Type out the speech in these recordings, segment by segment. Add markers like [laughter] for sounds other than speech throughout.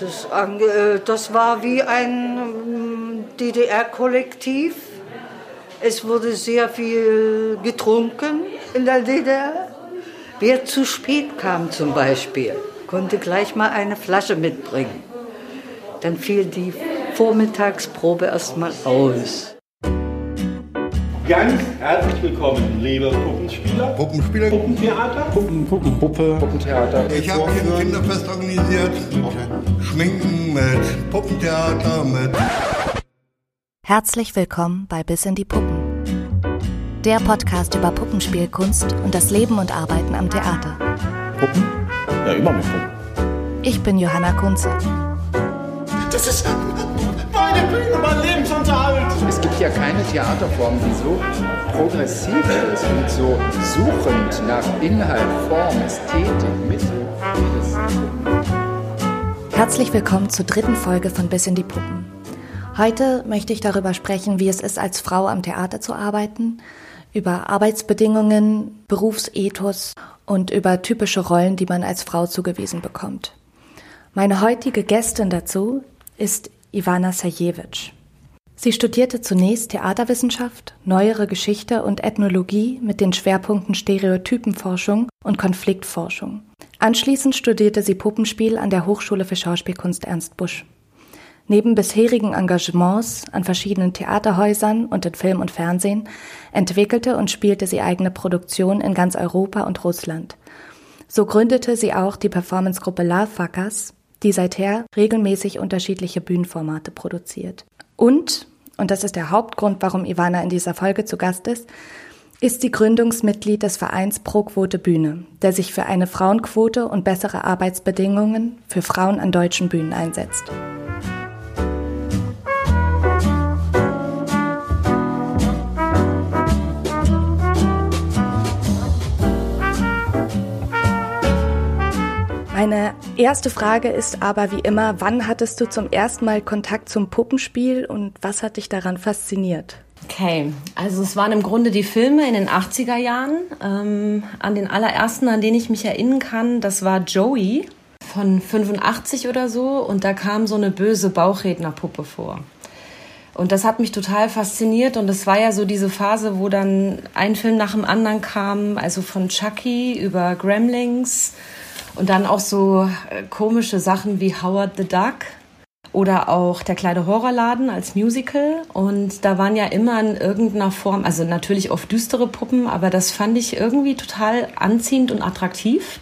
Das, äh, das war wie ein ähm, DDR-Kollektiv. Es wurde sehr viel getrunken in der DDR. Wer zu spät kam zum Beispiel, konnte gleich mal eine Flasche mitbringen. Dann fiel die Vormittagsprobe erstmal aus. Ganz herzlich willkommen, liebe Puppenspieler. Puppenspieler. Puppentheater. Puppen, Puppenpuppe. Puppentheater. Ich habe hier ein Kinderfest organisiert. Mit Schminken, mit Puppentheater, mit. Herzlich willkommen bei Bis in die Puppen. Der Podcast über Puppenspielkunst und das Leben und Arbeiten am Theater. Puppen? Ja, immer mit Puppen. Ich bin Johanna Kunze. Das ist meine Bühne, mein Lebensunterhalt. Es gibt ja keine Theaterform, die so progressiv ist und so suchend nach Inhalt, Form, Ästhetik, Mittel. Herzlich willkommen zur dritten Folge von Bis in die Puppen. Heute möchte ich darüber sprechen, wie es ist, als Frau am Theater zu arbeiten, über Arbeitsbedingungen, Berufsethos und über typische Rollen, die man als Frau zugewiesen bekommt. Meine heutige Gästin dazu ist Ivana Sajewitsch. Sie studierte zunächst Theaterwissenschaft, neuere Geschichte und Ethnologie mit den Schwerpunkten Stereotypenforschung und Konfliktforschung. Anschließend studierte sie Puppenspiel an der Hochschule für Schauspielkunst Ernst Busch. Neben bisherigen Engagements an verschiedenen Theaterhäusern und in Film und Fernsehen entwickelte und spielte sie eigene Produktionen in ganz Europa und Russland. So gründete sie auch die Performancegruppe Lovefuckers, die seither regelmäßig unterschiedliche Bühnenformate produziert. Und, und das ist der Hauptgrund, warum Ivana in dieser Folge zu Gast ist, ist sie Gründungsmitglied des Vereins Pro Quote Bühne, der sich für eine Frauenquote und bessere Arbeitsbedingungen für Frauen an deutschen Bühnen einsetzt. Meine erste Frage ist aber wie immer, wann hattest du zum ersten Mal Kontakt zum Puppenspiel und was hat dich daran fasziniert? Okay, also es waren im Grunde die Filme in den 80er Jahren. Ähm, an den allerersten, an den ich mich erinnern kann, das war Joey von 85 oder so und da kam so eine böse Bauchrednerpuppe vor. Und das hat mich total fasziniert und es war ja so diese Phase, wo dann ein Film nach dem anderen kam, also von Chucky über Gremlings, und dann auch so äh, komische Sachen wie Howard the Duck oder auch Der kleine Horrorladen als Musical. Und da waren ja immer in irgendeiner Form, also natürlich oft düstere Puppen, aber das fand ich irgendwie total anziehend und attraktiv.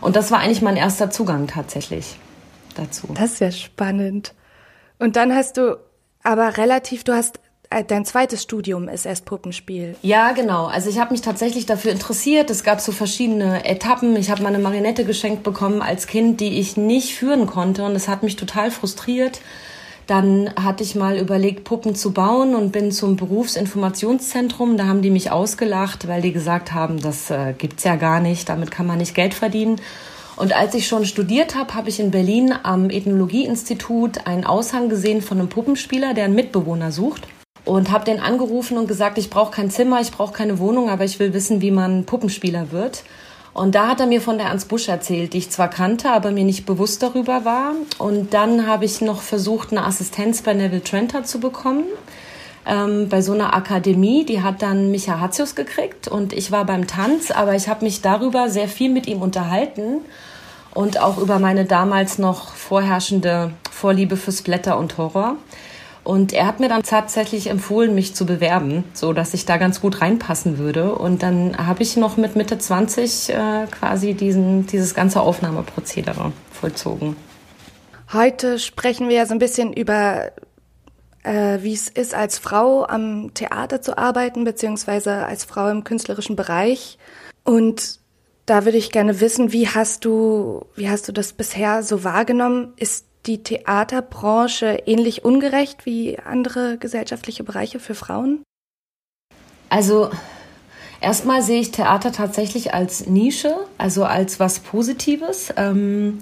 Und das war eigentlich mein erster Zugang tatsächlich dazu. Das ist ja spannend. Und dann hast du aber relativ, du hast dein zweites Studium ist erst Puppenspiel. Ja, genau. Also ich habe mich tatsächlich dafür interessiert. Es gab so verschiedene Etappen. Ich habe mal eine Marionette geschenkt bekommen als Kind, die ich nicht führen konnte und es hat mich total frustriert. Dann hatte ich mal überlegt, Puppen zu bauen und bin zum Berufsinformationszentrum. Da haben die mich ausgelacht, weil die gesagt haben, das äh, gibt's ja gar nicht, damit kann man nicht Geld verdienen. Und als ich schon studiert habe, habe ich in Berlin am Ethnologieinstitut einen Aushang gesehen von einem Puppenspieler, der einen Mitbewohner sucht und habe den angerufen und gesagt, ich brauche kein Zimmer, ich brauche keine Wohnung, aber ich will wissen, wie man Puppenspieler wird. Und da hat er mir von der Ernst Busch erzählt, die ich zwar kannte, aber mir nicht bewusst darüber war. Und dann habe ich noch versucht, eine Assistenz bei Neville Trenter zu bekommen. Ähm, bei so einer Akademie, die hat dann Micha Hatzius gekriegt und ich war beim Tanz, aber ich habe mich darüber sehr viel mit ihm unterhalten und auch über meine damals noch vorherrschende Vorliebe für Splatter und Horror. Und er hat mir dann tatsächlich empfohlen, mich zu bewerben, so dass ich da ganz gut reinpassen würde. Und dann habe ich noch mit Mitte 20 äh, quasi diesen, dieses ganze Aufnahmeprozedere vollzogen. Heute sprechen wir ja so ein bisschen über, äh, wie es ist, als Frau am Theater zu arbeiten, beziehungsweise als Frau im künstlerischen Bereich. Und da würde ich gerne wissen, wie hast du, wie hast du das bisher so wahrgenommen? Ist die Theaterbranche ähnlich ungerecht wie andere gesellschaftliche Bereiche für Frauen? Also erstmal sehe ich Theater tatsächlich als Nische, also als was Positives. Ähm,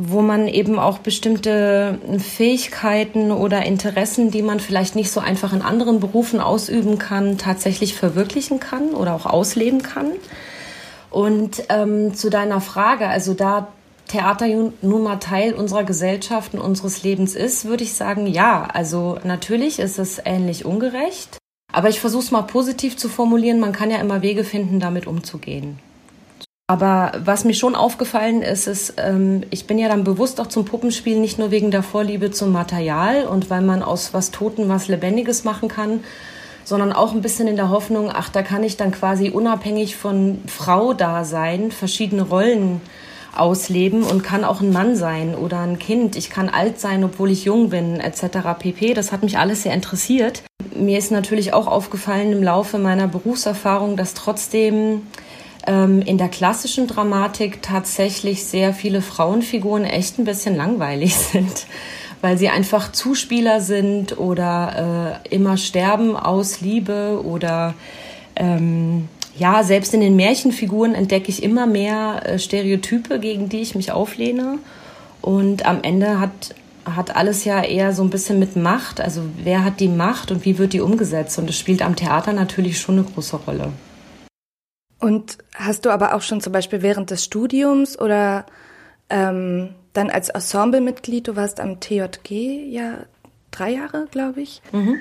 wo man eben auch bestimmte Fähigkeiten oder Interessen, die man vielleicht nicht so einfach in anderen Berufen ausüben kann, tatsächlich verwirklichen kann oder auch ausleben kann. Und ähm, zu deiner Frage, also da Theater nun mal Teil unserer Gesellschaft und unseres Lebens ist, würde ich sagen, ja. Also natürlich ist es ähnlich ungerecht. Aber ich versuche es mal positiv zu formulieren. Man kann ja immer Wege finden, damit umzugehen. Aber was mir schon aufgefallen ist, ist, ähm, ich bin ja dann bewusst auch zum Puppenspiel nicht nur wegen der Vorliebe zum Material und weil man aus was Toten was Lebendiges machen kann, sondern auch ein bisschen in der Hoffnung, ach, da kann ich dann quasi unabhängig von Frau da sein, verschiedene Rollen ausleben und kann auch ein Mann sein oder ein Kind. Ich kann alt sein, obwohl ich jung bin, etc. pp. Das hat mich alles sehr interessiert. Mir ist natürlich auch aufgefallen im Laufe meiner Berufserfahrung, dass trotzdem ähm, in der klassischen Dramatik tatsächlich sehr viele Frauenfiguren echt ein bisschen langweilig [laughs] sind, weil sie einfach Zuspieler sind oder äh, immer sterben aus Liebe oder ähm, ja, selbst in den Märchenfiguren entdecke ich immer mehr äh, Stereotype, gegen die ich mich auflehne. Und am Ende hat, hat alles ja eher so ein bisschen mit Macht. Also wer hat die Macht und wie wird die umgesetzt? Und das spielt am Theater natürlich schon eine große Rolle. Und hast du aber auch schon zum Beispiel während des Studiums oder ähm, dann als Ensemblemitglied, du warst am TJG ja drei Jahre, glaube ich. Mhm.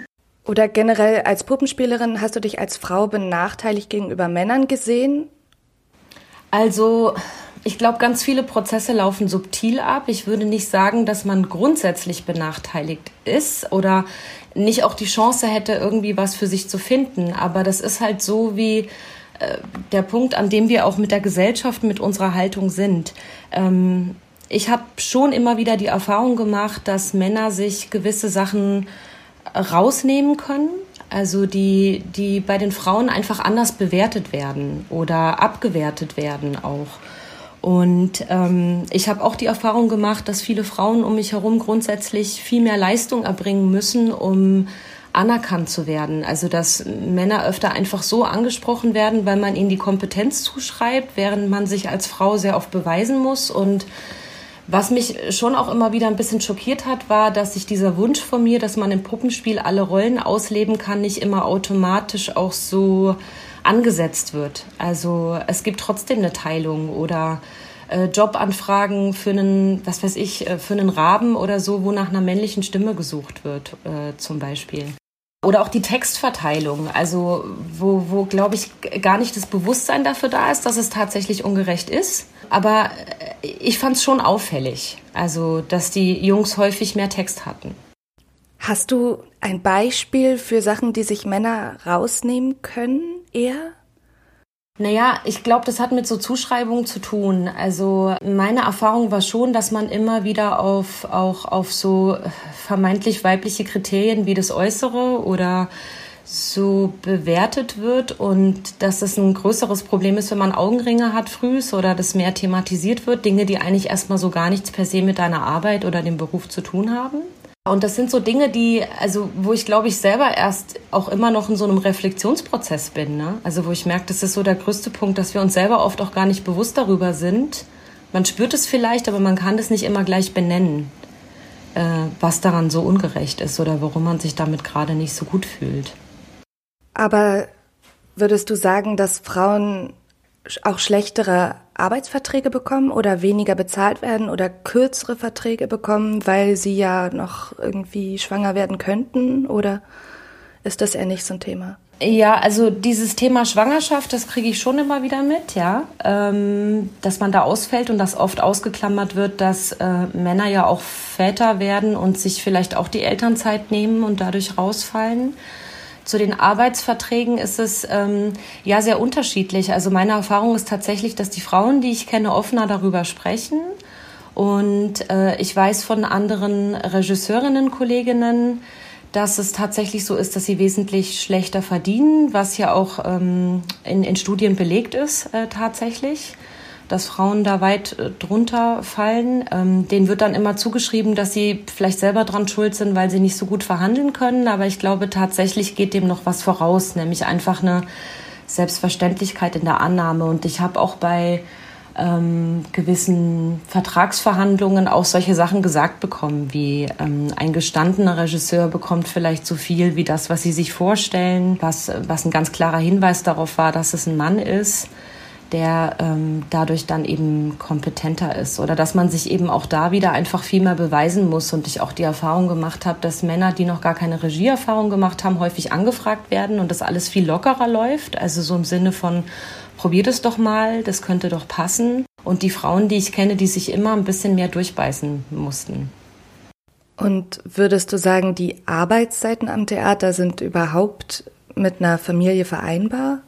Oder generell als Puppenspielerin hast du dich als Frau benachteiligt gegenüber Männern gesehen? Also, ich glaube, ganz viele Prozesse laufen subtil ab. Ich würde nicht sagen, dass man grundsätzlich benachteiligt ist oder nicht auch die Chance hätte, irgendwie was für sich zu finden. Aber das ist halt so wie äh, der Punkt, an dem wir auch mit der Gesellschaft, mit unserer Haltung sind. Ähm, ich habe schon immer wieder die Erfahrung gemacht, dass Männer sich gewisse Sachen rausnehmen können. Also die, die bei den Frauen einfach anders bewertet werden oder abgewertet werden auch. Und ähm, ich habe auch die Erfahrung gemacht, dass viele Frauen um mich herum grundsätzlich viel mehr Leistung erbringen müssen, um anerkannt zu werden. Also dass Männer öfter einfach so angesprochen werden, weil man ihnen die Kompetenz zuschreibt, während man sich als Frau sehr oft beweisen muss und was mich schon auch immer wieder ein bisschen schockiert hat, war, dass sich dieser Wunsch von mir, dass man im Puppenspiel alle Rollen ausleben kann, nicht immer automatisch auch so angesetzt wird. Also es gibt trotzdem eine Teilung oder äh, Jobanfragen für einen, was weiß ich, äh, für einen Raben oder so, wo nach einer männlichen Stimme gesucht wird, äh, zum Beispiel. Oder auch die Textverteilung, also wo, wo glaube ich, gar nicht das Bewusstsein dafür da ist, dass es tatsächlich ungerecht ist. Aber äh, ich fand es schon auffällig, also dass die Jungs häufig mehr Text hatten. Hast du ein Beispiel für Sachen, die sich Männer rausnehmen können, eher? Naja, ich glaube, das hat mit so Zuschreibungen zu tun. Also meine Erfahrung war schon, dass man immer wieder auf, auch auf so vermeintlich weibliche Kriterien wie das Äußere oder so bewertet wird und dass es ein größeres Problem ist, wenn man Augenringe hat frühs oder das mehr thematisiert wird, Dinge, die eigentlich erstmal so gar nichts per se mit deiner Arbeit oder dem Beruf zu tun haben. Und das sind so Dinge, die, also wo ich glaube ich selber erst auch immer noch in so einem Reflexionsprozess bin. Ne? Also wo ich merke, das ist so der größte Punkt, dass wir uns selber oft auch gar nicht bewusst darüber sind. Man spürt es vielleicht, aber man kann das nicht immer gleich benennen, äh, was daran so ungerecht ist oder warum man sich damit gerade nicht so gut fühlt. Aber würdest du sagen, dass Frauen auch schlechtere Arbeitsverträge bekommen oder weniger bezahlt werden oder kürzere Verträge bekommen, weil sie ja noch irgendwie schwanger werden könnten? Oder ist das eher nicht so ein Thema? Ja, also dieses Thema Schwangerschaft, das kriege ich schon immer wieder mit, ja, ähm, dass man da ausfällt und dass oft ausgeklammert wird, dass äh, Männer ja auch Väter werden und sich vielleicht auch die Elternzeit nehmen und dadurch rausfallen. Zu den Arbeitsverträgen ist es ähm, ja sehr unterschiedlich. Also meine Erfahrung ist tatsächlich, dass die Frauen, die ich kenne, offener darüber sprechen. Und äh, ich weiß von anderen Regisseurinnen, Kolleginnen, dass es tatsächlich so ist, dass sie wesentlich schlechter verdienen, was ja auch ähm, in, in Studien belegt ist äh, tatsächlich dass Frauen da weit äh, drunter fallen. Ähm, denen wird dann immer zugeschrieben, dass sie vielleicht selber dran schuld sind, weil sie nicht so gut verhandeln können. Aber ich glaube, tatsächlich geht dem noch was voraus, nämlich einfach eine Selbstverständlichkeit in der Annahme. Und ich habe auch bei ähm, gewissen Vertragsverhandlungen auch solche Sachen gesagt bekommen, wie ähm, ein gestandener Regisseur bekommt vielleicht so viel wie das, was sie sich vorstellen, was, was ein ganz klarer Hinweis darauf war, dass es ein Mann ist der ähm, dadurch dann eben kompetenter ist. Oder dass man sich eben auch da wieder einfach viel mehr beweisen muss. Und ich auch die Erfahrung gemacht habe, dass Männer, die noch gar keine Regieerfahrung gemacht haben, häufig angefragt werden und das alles viel lockerer läuft. Also so im Sinne von, probier das doch mal, das könnte doch passen. Und die Frauen, die ich kenne, die sich immer ein bisschen mehr durchbeißen mussten. Und würdest du sagen, die Arbeitszeiten am Theater sind überhaupt mit einer Familie vereinbar?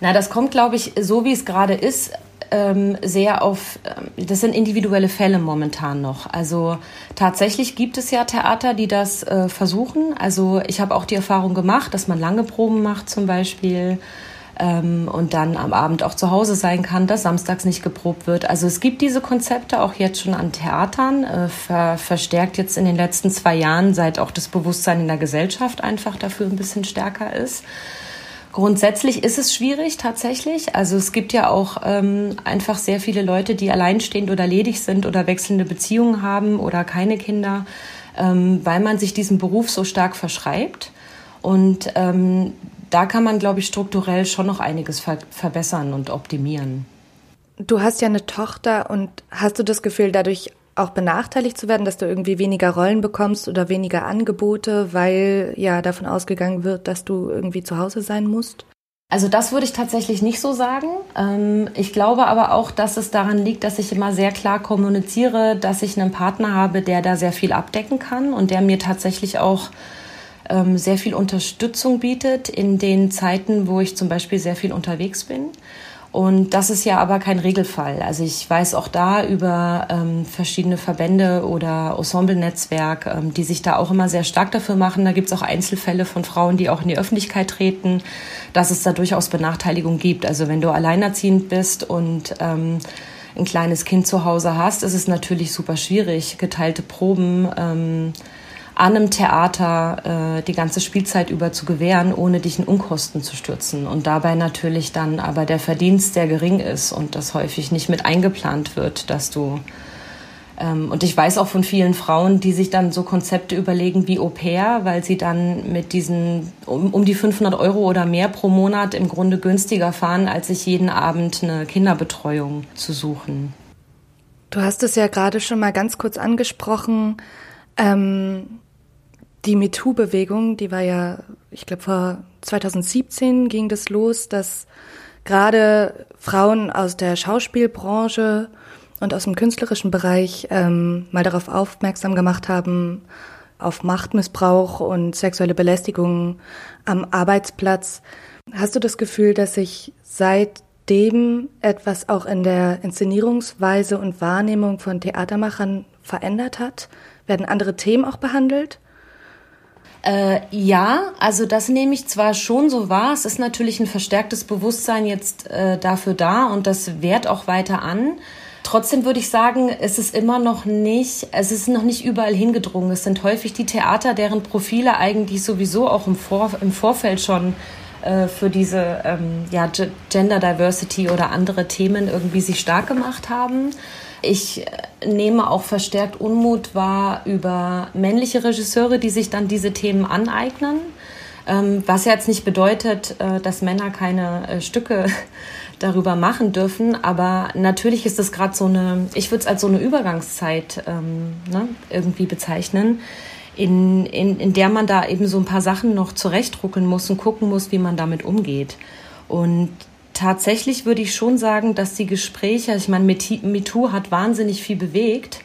Na, das kommt, glaube ich, so wie es gerade ist, ähm, sehr auf, ähm, das sind individuelle Fälle momentan noch. Also tatsächlich gibt es ja Theater, die das äh, versuchen. Also ich habe auch die Erfahrung gemacht, dass man lange Proben macht zum Beispiel ähm, und dann am Abend auch zu Hause sein kann, dass samstags nicht geprobt wird. Also es gibt diese Konzepte auch jetzt schon an Theatern, äh, ver verstärkt jetzt in den letzten zwei Jahren, seit auch das Bewusstsein in der Gesellschaft einfach dafür ein bisschen stärker ist. Grundsätzlich ist es schwierig tatsächlich. Also es gibt ja auch ähm, einfach sehr viele Leute, die alleinstehend oder ledig sind oder wechselnde Beziehungen haben oder keine Kinder, ähm, weil man sich diesem Beruf so stark verschreibt. Und ähm, da kann man, glaube ich, strukturell schon noch einiges ver verbessern und optimieren. Du hast ja eine Tochter und hast du das Gefühl, dadurch auch benachteiligt zu werden, dass du irgendwie weniger Rollen bekommst oder weniger Angebote, weil ja davon ausgegangen wird, dass du irgendwie zu Hause sein musst? Also das würde ich tatsächlich nicht so sagen. Ähm, ich glaube aber auch, dass es daran liegt, dass ich immer sehr klar kommuniziere, dass ich einen Partner habe, der da sehr viel abdecken kann und der mir tatsächlich auch ähm, sehr viel Unterstützung bietet in den Zeiten, wo ich zum Beispiel sehr viel unterwegs bin. Und das ist ja aber kein Regelfall. Also ich weiß auch da über ähm, verschiedene Verbände oder Ensemble-Netzwerk, ähm, die sich da auch immer sehr stark dafür machen. Da gibt es auch Einzelfälle von Frauen, die auch in die Öffentlichkeit treten, dass es da durchaus Benachteiligung gibt. Also wenn du alleinerziehend bist und ähm, ein kleines Kind zu Hause hast, ist es natürlich super schwierig, geteilte Proben. Ähm, an einem Theater äh, die ganze Spielzeit über zu gewähren, ohne dich in Unkosten zu stürzen. Und dabei natürlich dann aber der Verdienst sehr gering ist und das häufig nicht mit eingeplant wird, dass du ähm, und ich weiß auch von vielen Frauen, die sich dann so Konzepte überlegen wie Au pair, weil sie dann mit diesen um, um die 500 Euro oder mehr pro Monat im Grunde günstiger fahren, als sich jeden Abend eine Kinderbetreuung zu suchen. Du hast es ja gerade schon mal ganz kurz angesprochen. Ähm, die MeToo-Bewegung, die war ja, ich glaube, vor 2017 ging das los, dass gerade Frauen aus der Schauspielbranche und aus dem künstlerischen Bereich ähm, mal darauf aufmerksam gemacht haben, auf Machtmissbrauch und sexuelle Belästigung am Arbeitsplatz. Hast du das Gefühl, dass sich seitdem etwas auch in der Inszenierungsweise und Wahrnehmung von Theatermachern verändert hat? Werden andere Themen auch behandelt? Äh, ja, also das nehme ich zwar schon so wahr. Es ist natürlich ein verstärktes Bewusstsein jetzt äh, dafür da und das währt auch weiter an. Trotzdem würde ich sagen, es ist immer noch nicht, es ist noch nicht überall hingedrungen. Es sind häufig die Theater, deren Profile eigentlich sowieso auch im, Vor im Vorfeld schon äh, für diese ähm, ja, Gender Diversity oder andere Themen irgendwie sich stark gemacht haben. Ich nehme auch verstärkt Unmut wahr über männliche Regisseure, die sich dann diese Themen aneignen. Ähm, was jetzt nicht bedeutet, äh, dass Männer keine äh, Stücke [laughs] darüber machen dürfen. Aber natürlich ist es gerade so eine, ich würde es als so eine Übergangszeit ähm, ne, irgendwie bezeichnen, in, in, in der man da eben so ein paar Sachen noch zurechtruckeln muss und gucken muss, wie man damit umgeht. Und tatsächlich würde ich schon sagen, dass die Gespräche, ich meine, MeToo hat wahnsinnig viel bewegt.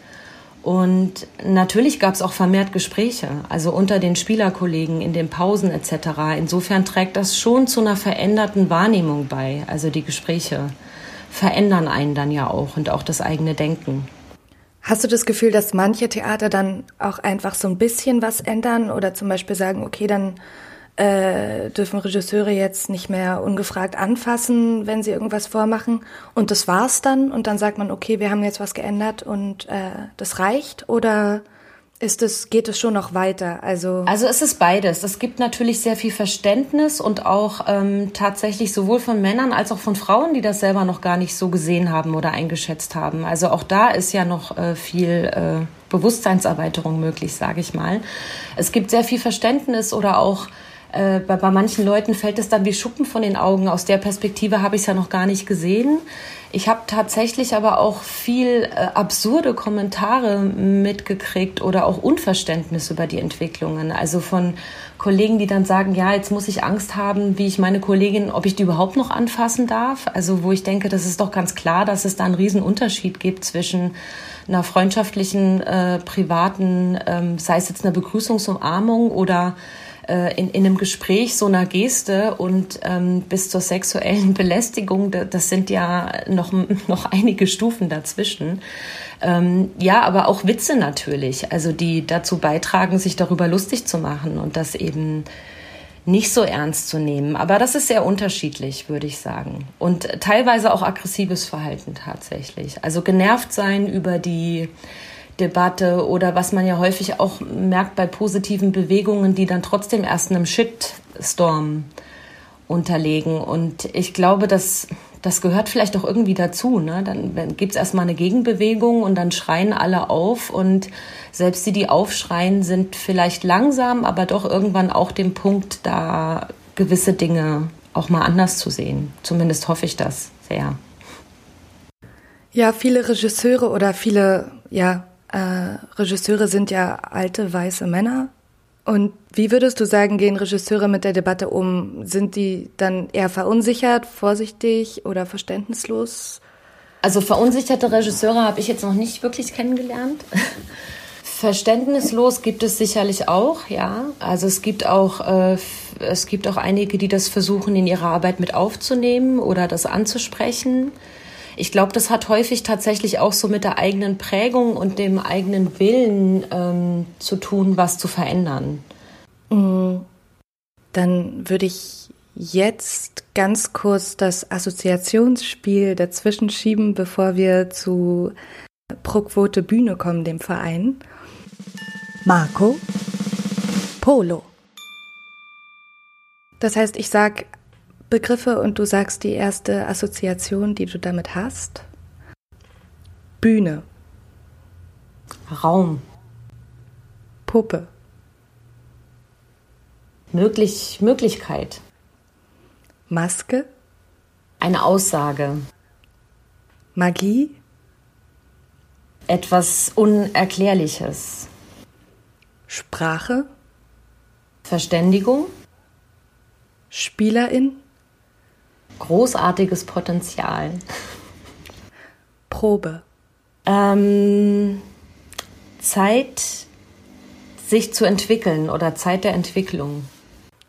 Und natürlich gab es auch vermehrt Gespräche, also unter den Spielerkollegen in den Pausen etc. Insofern trägt das schon zu einer veränderten Wahrnehmung bei. Also die Gespräche verändern einen dann ja auch und auch das eigene Denken. Hast du das Gefühl, dass manche Theater dann auch einfach so ein bisschen was ändern oder zum Beispiel sagen, okay, dann äh, dürfen Regisseure jetzt nicht mehr ungefragt anfassen, wenn sie irgendwas vormachen. Und das war's dann. Und dann sagt man, okay, wir haben jetzt was geändert und äh, das reicht. Oder ist es, geht es schon noch weiter? Also, also es ist beides. Es gibt natürlich sehr viel Verständnis und auch ähm, tatsächlich sowohl von Männern als auch von Frauen, die das selber noch gar nicht so gesehen haben oder eingeschätzt haben. Also auch da ist ja noch äh, viel äh, Bewusstseinserweiterung möglich, sage ich mal. Es gibt sehr viel Verständnis oder auch Äh, bei, bei manchen Leuten fällt es dann wie Schuppen von den Augen. Aus der Perspektive habe ich es ja noch gar nicht gesehen. Ich habe tatsächlich aber auch viel äh, absurde Kommentare mitgekriegt oder auch Unverständnis über die Entwicklungen. Also von Kollegen, die dann sagen, ja, jetzt muss ich Angst haben, wie ich meine Kollegin, ob ich die überhaupt noch anfassen darf. Also wo ich denke, das ist doch ganz klar, dass es da einen riesen Unterschied gibt zwischen einer freundschaftlichen, äh, privaten, ähm, sei es jetzt eine Begrüßungsumarmung oder äh, in, in einem Gespräch so einer Geste und ähm, bis zur sexuellen [laughs] Belästigung, das sind ja noch, [laughs] noch einige Stufen dazwischen. Ähm, ja, aber auch Witze natürlich, also die dazu beitragen, sich darüber lustig zu machen und das eben nicht so ernst zu nehmen. Aber das ist sehr unterschiedlich, würde ich sagen. Und teilweise auch aggressives Verhalten tatsächlich. Also genervt sein über die Debatte oder was man ja häufig auch merkt bei positiven Bewegungen, die dann trotzdem erst einem Shitstorm unterlegen. Und ich glaube, dass das gehört vielleicht auch irgendwie dazu. Ne? Dann gibt es erstmal eine Gegenbewegung und dann schreien alle auf. Und selbst die, die aufschreien, sind vielleicht langsam, aber doch irgendwann auch dem Punkt, da gewisse Dinge auch mal anders zu sehen. Zumindest hoffe ich das sehr. Ja, viele Regisseure oder viele ja, äh, Regisseure sind ja alte weiße Männer. Und wie würdest du sagen, gehen Regisseure mit der Debatte um? Sind die dann eher verunsichert, vorsichtig oder verständnislos? Also verunsicherte Regisseure habe ich jetzt noch nicht wirklich kennengelernt. [laughs] Verständnislos gibt es sicherlich auch, ja. Also es gibt auch äh, es gibt auch einige, die das versuchen, in ihre Arbeit mit aufzunehmen oder das anzusprechen. Ich glaube, das hat häufig tatsächlich auch so mit der eigenen Prägung und dem eigenen Willen ähm, zu tun, was zu verändern. Mm. Dann würde ich jetzt ganz kurz das Assoziationsspiel dazwischen schieben, bevor wir zu Pro Quote Bühne kommen, dem Verein. Marco Polo. Das heißt, ich sage Begriffe und du sagst die erste Assoziation, die du damit hast. Bühne. Raum. Puppe. Möglich, Möglichkeit. Maske. Eine Aussage. Magie. Etwas Unerklärliches. Sprache. Verständigung. Spielerin großartiges Potenzial. Probe. Ähm, Zeit, sich zu entwickeln oder Zeit der Entwicklung.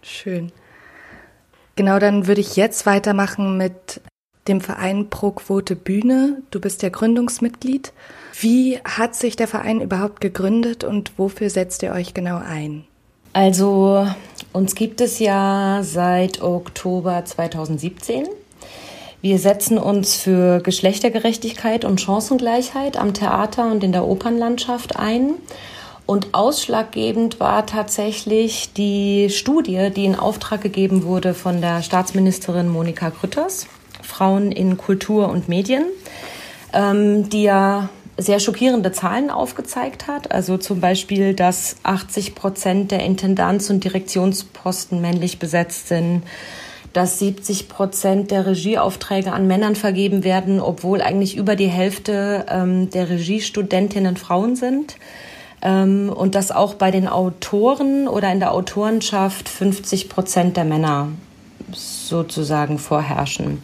Schön. Genau, dann würde ich jetzt weitermachen mit dem Verein Pro Quote Bühne. Du bist ja Gründungsmitglied. Wie hat sich der Verein überhaupt gegründet und wofür setzt ihr euch genau ein? Also uns gibt es ja seit Oktober 2017. Wir setzen uns für Geschlechtergerechtigkeit und Chancengleichheit am Theater und in der Opernlandschaft ein. Und ausschlaggebend war tatsächlich die Studie, die in Auftrag gegeben wurde von der Staatsministerin Monika Grütters, Frauen in Kultur und Medien, ähm, die ja sehr schockierende Zahlen aufgezeigt hat. Also zum Beispiel, dass 80 Prozent der Intendanz- und Direktionsposten männlich besetzt sind, dass 70 Prozent der Regieaufträge an Männern vergeben werden, obwohl eigentlich über die Hälfte ähm, der Regiestudentinnen Frauen sind. Ähm, und dass auch bei den Autoren oder in der Autorenschaft 50 Prozent der Männer sozusagen vorherrschen.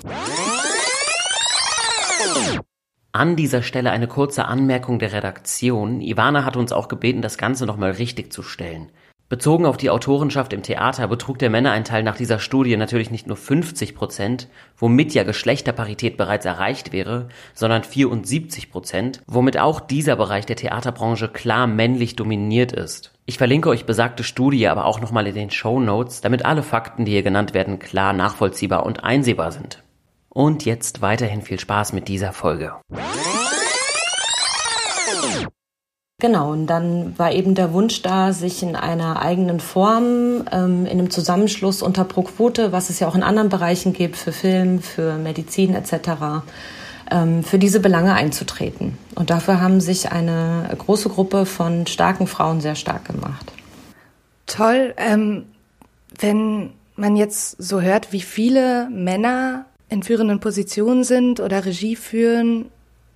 An dieser Stelle eine kurze Anmerkung der Redaktion. Ivana hat uns auch gebeten, das Ganze nochmal richtig zu stellen. Bezogen auf die Autorenschaft im Theater betrug der Männereinteil nach dieser Studie natürlich nicht nur 50 Prozent, womit ja Geschlechterparität bereits erreicht wäre, sondern 74 Prozent, womit auch dieser Bereich der Theaterbranche klar männlich dominiert ist. Ich verlinke euch besagte Studie aber auch nochmal in den Show Notes, damit alle Fakten, die hier genannt werden, klar nachvollziehbar und einsehbar sind. Und jetzt weiterhin viel Spaß mit dieser Folge. Genau, und dann war eben der Wunsch da, sich in einer eigenen Form, ähm, in einem Zusammenschluss unter Pro-Quote, was es ja auch in anderen Bereichen gibt, für Film, für Medizin etc., ähm, für diese Belange einzutreten. Und dafür haben sich eine große Gruppe von starken Frauen sehr stark gemacht. Toll. Ähm, Wenn man jetzt so hört, wie viele Männer in führenden Positionen sind oder Regie führen,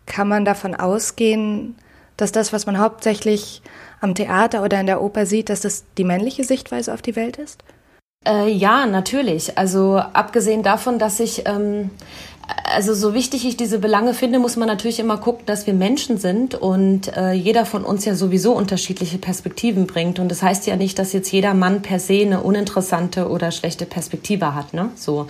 kann man davon ausgehen, dass das, was man hauptsächlich am Theater oder in der Oper sieht, dass das die männliche Sichtweise auf die Welt ist? Äh, ja, natürlich. Also abgesehen davon, dass ich, ähm, also so wichtig ich diese Belange finde, muss man natürlich immer gucken, dass wir Menschen sind und äh, jeder von uns ja sowieso unterschiedliche Perspektiven bringt. Und das heißt ja nicht, dass jetzt jeder Mann per se eine uninteressante oder schlechte Perspektive hat. Ne? So.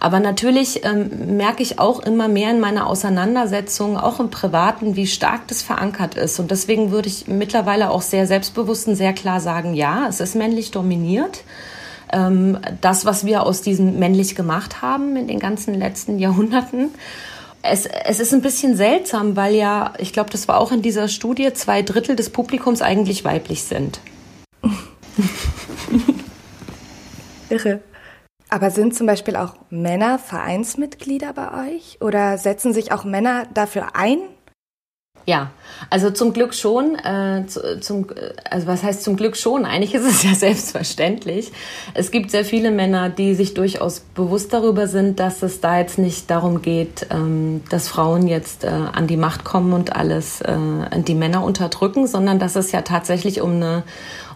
Aber natürlich ähm, merke ich auch immer mehr in meiner Auseinandersetzung, auch im Privaten, wie stark das verankert ist. Und deswegen würde ich mittlerweile auch sehr selbstbewusst und sehr klar sagen, ja, es ist männlich dominiert ähm, das, was wir aus diesem männlich gemacht haben in den ganzen letzten [laughs] Jahrhunderten. Es, es ist ein bisschen seltsam, weil ja, ich glaube, das war auch in dieser Studie, zwei Drittel des Publikums eigentlich weiblich sind. [laughs] Irre. Aber sind zum Beispiel auch Männer Vereinsmitglieder bei euch? Oder setzen sich auch Männer dafür ein, ja, also zum Glück schon. Äh, zu, zum, also was heißt zum Glück schon? Eigentlich ist es ja [laughs] selbstverständlich. Es gibt sehr viele Männer, die sich durchaus bewusst darüber sind, dass es da jetzt nicht darum geht, ähm, dass Frauen jetzt äh, an die Macht kommen und alles äh, die Männer unterdrücken, sondern dass es ja tatsächlich um eine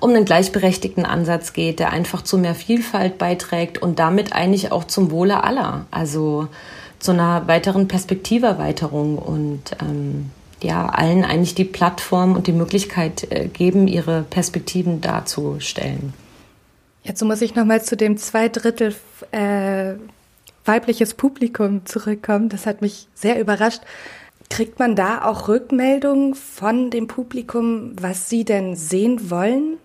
um einen gleichberechtigten Ansatz geht, der einfach zu mehr Vielfalt beiträgt und damit eigentlich auch zum Wohle aller. Also zu einer weiteren Perspektiverweiterung und ähm, ja, allen eigentlich die Plattform und die Möglichkeit äh, geben, ihre Perspektiven darzustellen. Jetzt muss ich nochmal zu dem zwei Drittel äh, weibliches Publikum zurückkommen. Das hat mich sehr überrascht. Kriegt man da auch Rückmeldungen von dem Publikum, was sie denn sehen wollen?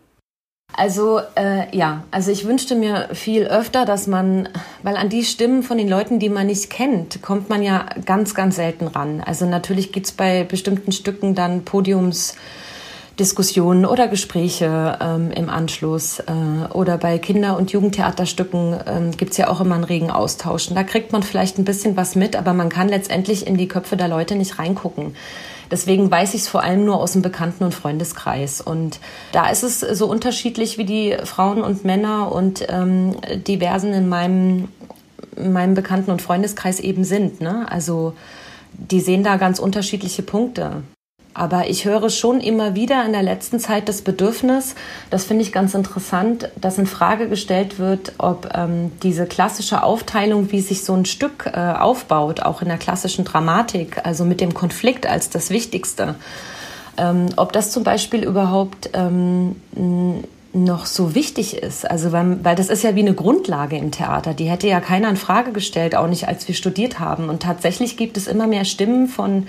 Also äh, ja, also ich wünschte mir viel öfter, dass man, weil an die Stimmen von den Leuten, die man nicht kennt, kommt man ja ganz, ganz selten ran. Also natürlich gibt's bei bestimmten Stücken dann Podiumsdiskussionen oder Gespräche ähm, im Anschluss. Äh, oder bei Kinder- und Jugendtheaterstücken ähm, gibt's ja auch immer einen regen Austausch. Und da kriegt man vielleicht ein bisschen was mit, aber man kann letztendlich in die Köpfe der Leute nicht reingucken. Deswegen weiß ich es vor allem nur aus dem Bekannten- und Freundeskreis. Und da ist es so unterschiedlich, wie die Frauen und Männer und ähm, Diversen in meinem, in meinem Bekannten- und Freundeskreis eben sind. Ne? Also die sehen da ganz unterschiedliche Punkte. Aber ich höre schon immer wieder in der letzten Zeit das Bedürfnis, das finde ich ganz interessant, dass in Frage gestellt wird, ob ähm, diese klassische Aufteilung, wie sich so ein Stück äh, aufbaut, auch in der klassischen Dramatik, also mit dem Konflikt als das Wichtigste, ähm, ob das zum Beispiel überhaupt ähm, noch so wichtig ist. Also weil, weil das ist ja wie eine Grundlage im Theater. Die hätte ja keiner in Frage gestellt, auch nicht als wir studiert haben. Und tatsächlich gibt es immer mehr Stimmen von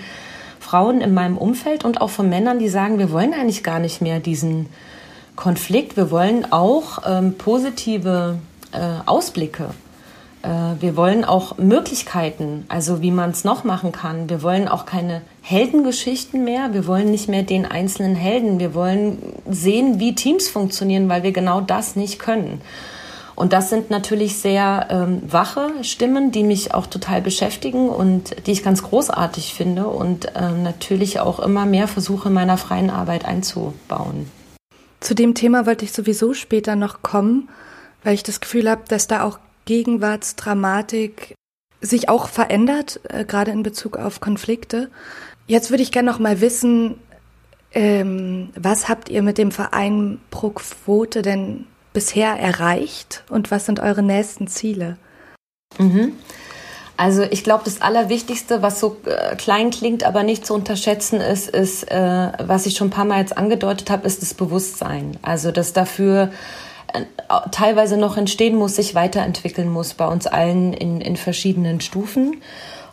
Frauen in meinem Umfeld und auch von Männern, die sagen, wir wollen eigentlich gar nicht mehr diesen Konflikt. Wir wollen auch ähm, positive äh, Ausblicke. Äh, wir wollen auch Möglichkeiten, also wie man es noch machen kann. Wir wollen auch keine Heldengeschichten mehr. Wir wollen nicht mehr den einzelnen Helden. Wir wollen sehen, wie Teams funktionieren, weil wir genau das nicht können. Und das sind natürlich sehr ähm, wache Stimmen, die mich auch total beschäftigen und die ich ganz großartig finde und ähm, natürlich auch immer mehr versuche, meiner freien Arbeit einzubauen. Zu dem Thema wollte ich sowieso später noch kommen, weil ich das Gefühl habe, dass da auch Gegenwartsdramatik sich auch verändert, äh, gerade in Bezug auf Konflikte. Jetzt würde ich gerne noch mal wissen, ähm, was habt ihr mit dem Verein pro Quote denn bisher erreicht und was sind eure nächsten Ziele? Mhm. Also ich glaube, das Allerwichtigste, was so äh, klein klingt, aber nicht zu unterschätzen ist, ist, äh, was ich schon ein paar Mal jetzt angedeutet habe, ist das Bewusstsein. Also das dafür äh, teilweise noch entstehen muss, sich weiterentwickeln muss bei uns allen in, in verschiedenen Stufen.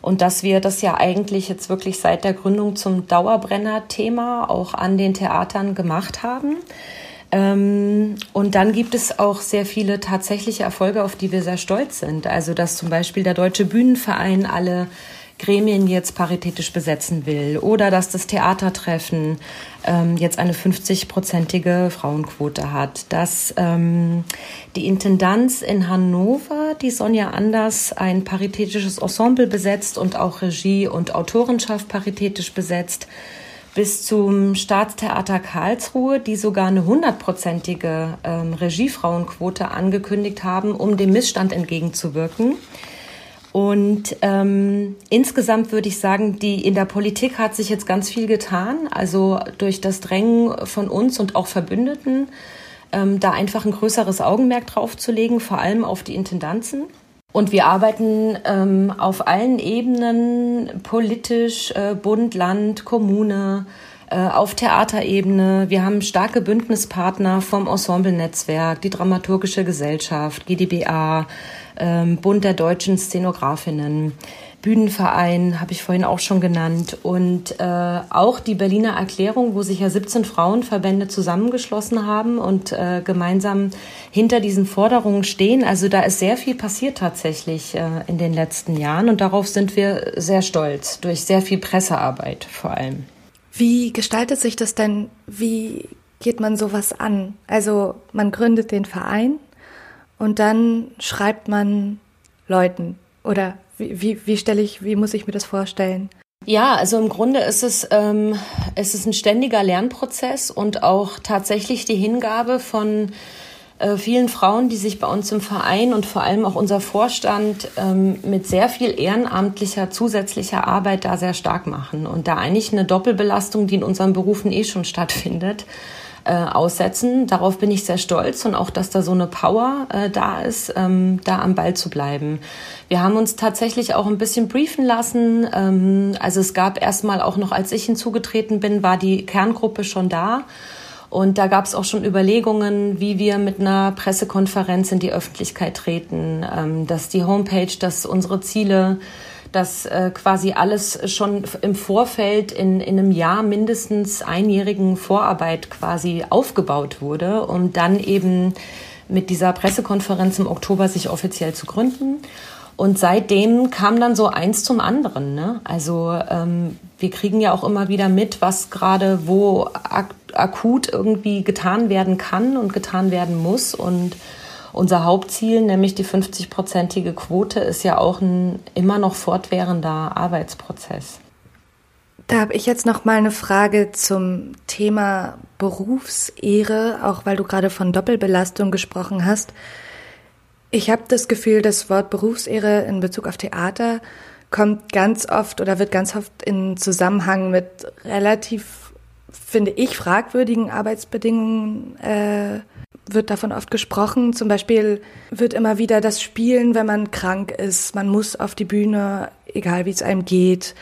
Und dass wir das ja eigentlich jetzt wirklich seit der Gründung zum Dauerbrenner-Thema auch an den Theatern gemacht haben. Ähm, und dann gibt es auch sehr viele tatsächliche Erfolge, auf die wir sehr stolz sind. Also, dass zum Beispiel der Deutsche Bühnenverein alle Gremien jetzt paritätisch besetzen will. Oder dass das Theatertreffen ähm, jetzt eine 50-prozentige Frauenquote hat, dass ähm, die Intendanz in Hannover, die Sonja Anders, ein paritätisches Ensemble besetzt und auch Regie und Autorenschaft paritätisch besetzt bis zum Staatstheater Karlsruhe, die sogar eine hundertprozentige ähm, Regiefrauenquote angekündigt haben, um dem Missstand entgegenzuwirken. Und ähm, insgesamt würde ich sagen, die in der Politik hat sich jetzt ganz viel getan. Also durch das Drängen von uns und auch Verbündeten, ähm, da einfach ein größeres Augenmerk drauf zu legen, vor allem auf die Intendanzen. Und wir arbeiten ähm, auf allen Ebenen, politisch, äh, Bund, Land, Kommune, äh, auf Theaterebene. Wir haben starke Bündnispartner vom Ensemble-Netzwerk, die Dramaturgische Gesellschaft, GdBA, ähm, Bund der deutschen Szenografinnen, Bühnenverein habe ich vorhin auch schon genannt und äh, auch die Berliner Erklärung, wo sich ja 17 Frauenverbände zusammengeschlossen haben und äh, gemeinsam hinter diesen Forderungen stehen. Also da ist sehr viel passiert tatsächlich äh, in den letzten Jahren und darauf sind wir sehr stolz, durch sehr viel Pressearbeit vor allem. Wie gestaltet sich das denn? Wie geht man sowas an? Also man gründet den Verein und dann schreibt man Leuten oder wie, wie, wie stelle ich, wie muss ich mir das vorstellen? Ja, also im Grunde ist es, ähm, es ist ein ständiger Lernprozess und auch tatsächlich die Hingabe von äh, vielen Frauen, die sich bei uns im Verein und vor allem auch unser Vorstand ähm, mit sehr viel ehrenamtlicher zusätzlicher Arbeit da sehr stark machen und da eigentlich eine Doppelbelastung, die in unseren Berufen eh schon stattfindet, äh, aussetzen. Darauf bin ich sehr stolz und auch, dass da so eine Power äh, da ist, ähm, da am Ball zu bleiben. Wir haben uns tatsächlich auch ein bisschen briefen lassen. Ähm, also es gab erstmal auch noch, als ich hinzugetreten bin, war die Kerngruppe schon da. Und da gab es auch schon Überlegungen, wie wir mit einer Pressekonferenz in die Öffentlichkeit treten, ähm, dass die Homepage, dass unsere Ziele dass äh, quasi alles schon im Vorfeld in, in einem Jahr mindestens einjährigen Vorarbeit quasi aufgebaut wurde, um dann eben mit dieser Pressekonferenz im Oktober sich offiziell zu gründen. Und seitdem kam dann so eins zum anderen. Ne? Also ähm, wir kriegen ja auch immer wieder mit, was gerade wo ak akut irgendwie getan werden kann und getan werden muss. Und unser Hauptziel, nämlich die 50-prozentige Quote, ist ja auch ein immer noch fortwährender Arbeitsprozess. Da habe ich jetzt noch mal eine Frage zum Thema Berufsehre, auch weil du gerade von Doppelbelastung gesprochen hast. Ich habe das Gefühl, das Wort Berufsehre in Bezug auf Theater kommt ganz oft oder wird ganz oft in Zusammenhang mit relativ, finde ich, fragwürdigen Arbeitsbedingungen äh, wird davon oft gesprochen. Zum Beispiel wird immer wieder das Spielen, wenn man krank ist. Man muss auf die Bühne, egal wie es einem geht.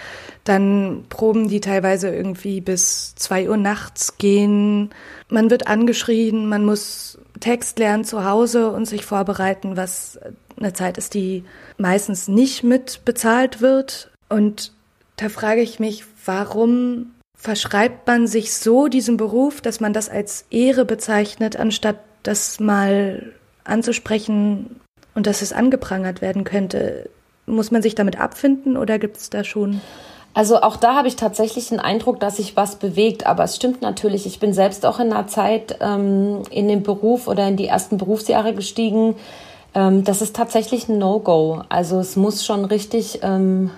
Dann Proben, die teilweise irgendwie bis zwei Uhr nachts gehen. Man wird angeschrien, man muss Text lernen zu Hause und sich vorbereiten, was eine Zeit ist, die meistens nicht mit bezahlt wird. Und da frage ich mich, warum verschreibt man sich so diesem Beruf, dass man das als Ehre bezeichnet, anstatt das mal anzusprechen und dass es angeprangert werden könnte. Muss man sich damit abfinden oder gibt es da schon? Also auch da habe ich tatsächlich den Eindruck, dass sich was bewegt. Aber es stimmt natürlich, ich bin selbst auch in einer Zeit ähm, in den Beruf oder in die ersten Berufsjahre gestiegen. Ähm, das ist tatsächlich ein No-Go. Also es muss schon richtig ähm,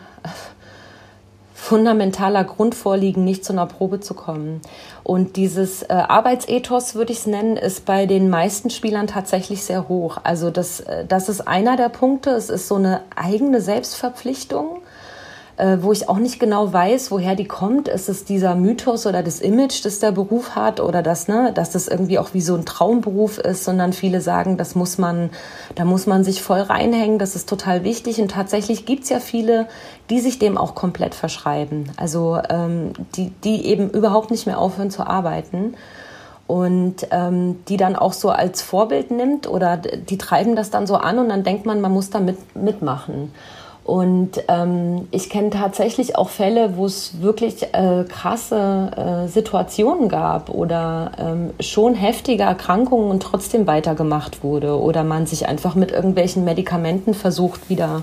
fundamentaler Grund vorliegen, nicht zu einer Probe zu kommen. Und dieses äh, Arbeitsethos, würde ich es nennen, ist bei den meisten Spielern tatsächlich sehr hoch. Also das, äh, das ist einer der Punkte. Es ist so eine eigene Selbstverpflichtung äh, wo ich auch nicht genau weiß, woher die kommt. Ist es dieser Mythos oder das Image, das der Beruf hat oder das, ne, dass das irgendwie auch wie so ein Traumberuf ist, sondern viele sagen, das muss man, da muss man sich voll reinhängen, das ist total wichtig. Und tatsächlich gibt's ja viele, die sich dem auch komplett verschreiben. Also ähm, die, die eben überhaupt nicht mehr aufhören zu arbeiten und ähm, die dann auch so als Vorbild nimmt oder die treiben das dann so an und dann denkt man, man muss da mit, mitmachen. Und ähm, ich kenne tatsächlich auch Fälle, wo es wirklich äh, krasse äh, Situationen gab oder ähm, schon heftige Erkrankungen und trotzdem weitergemacht wurde oder man sich einfach mit irgendwelchen Medikamenten versucht wieder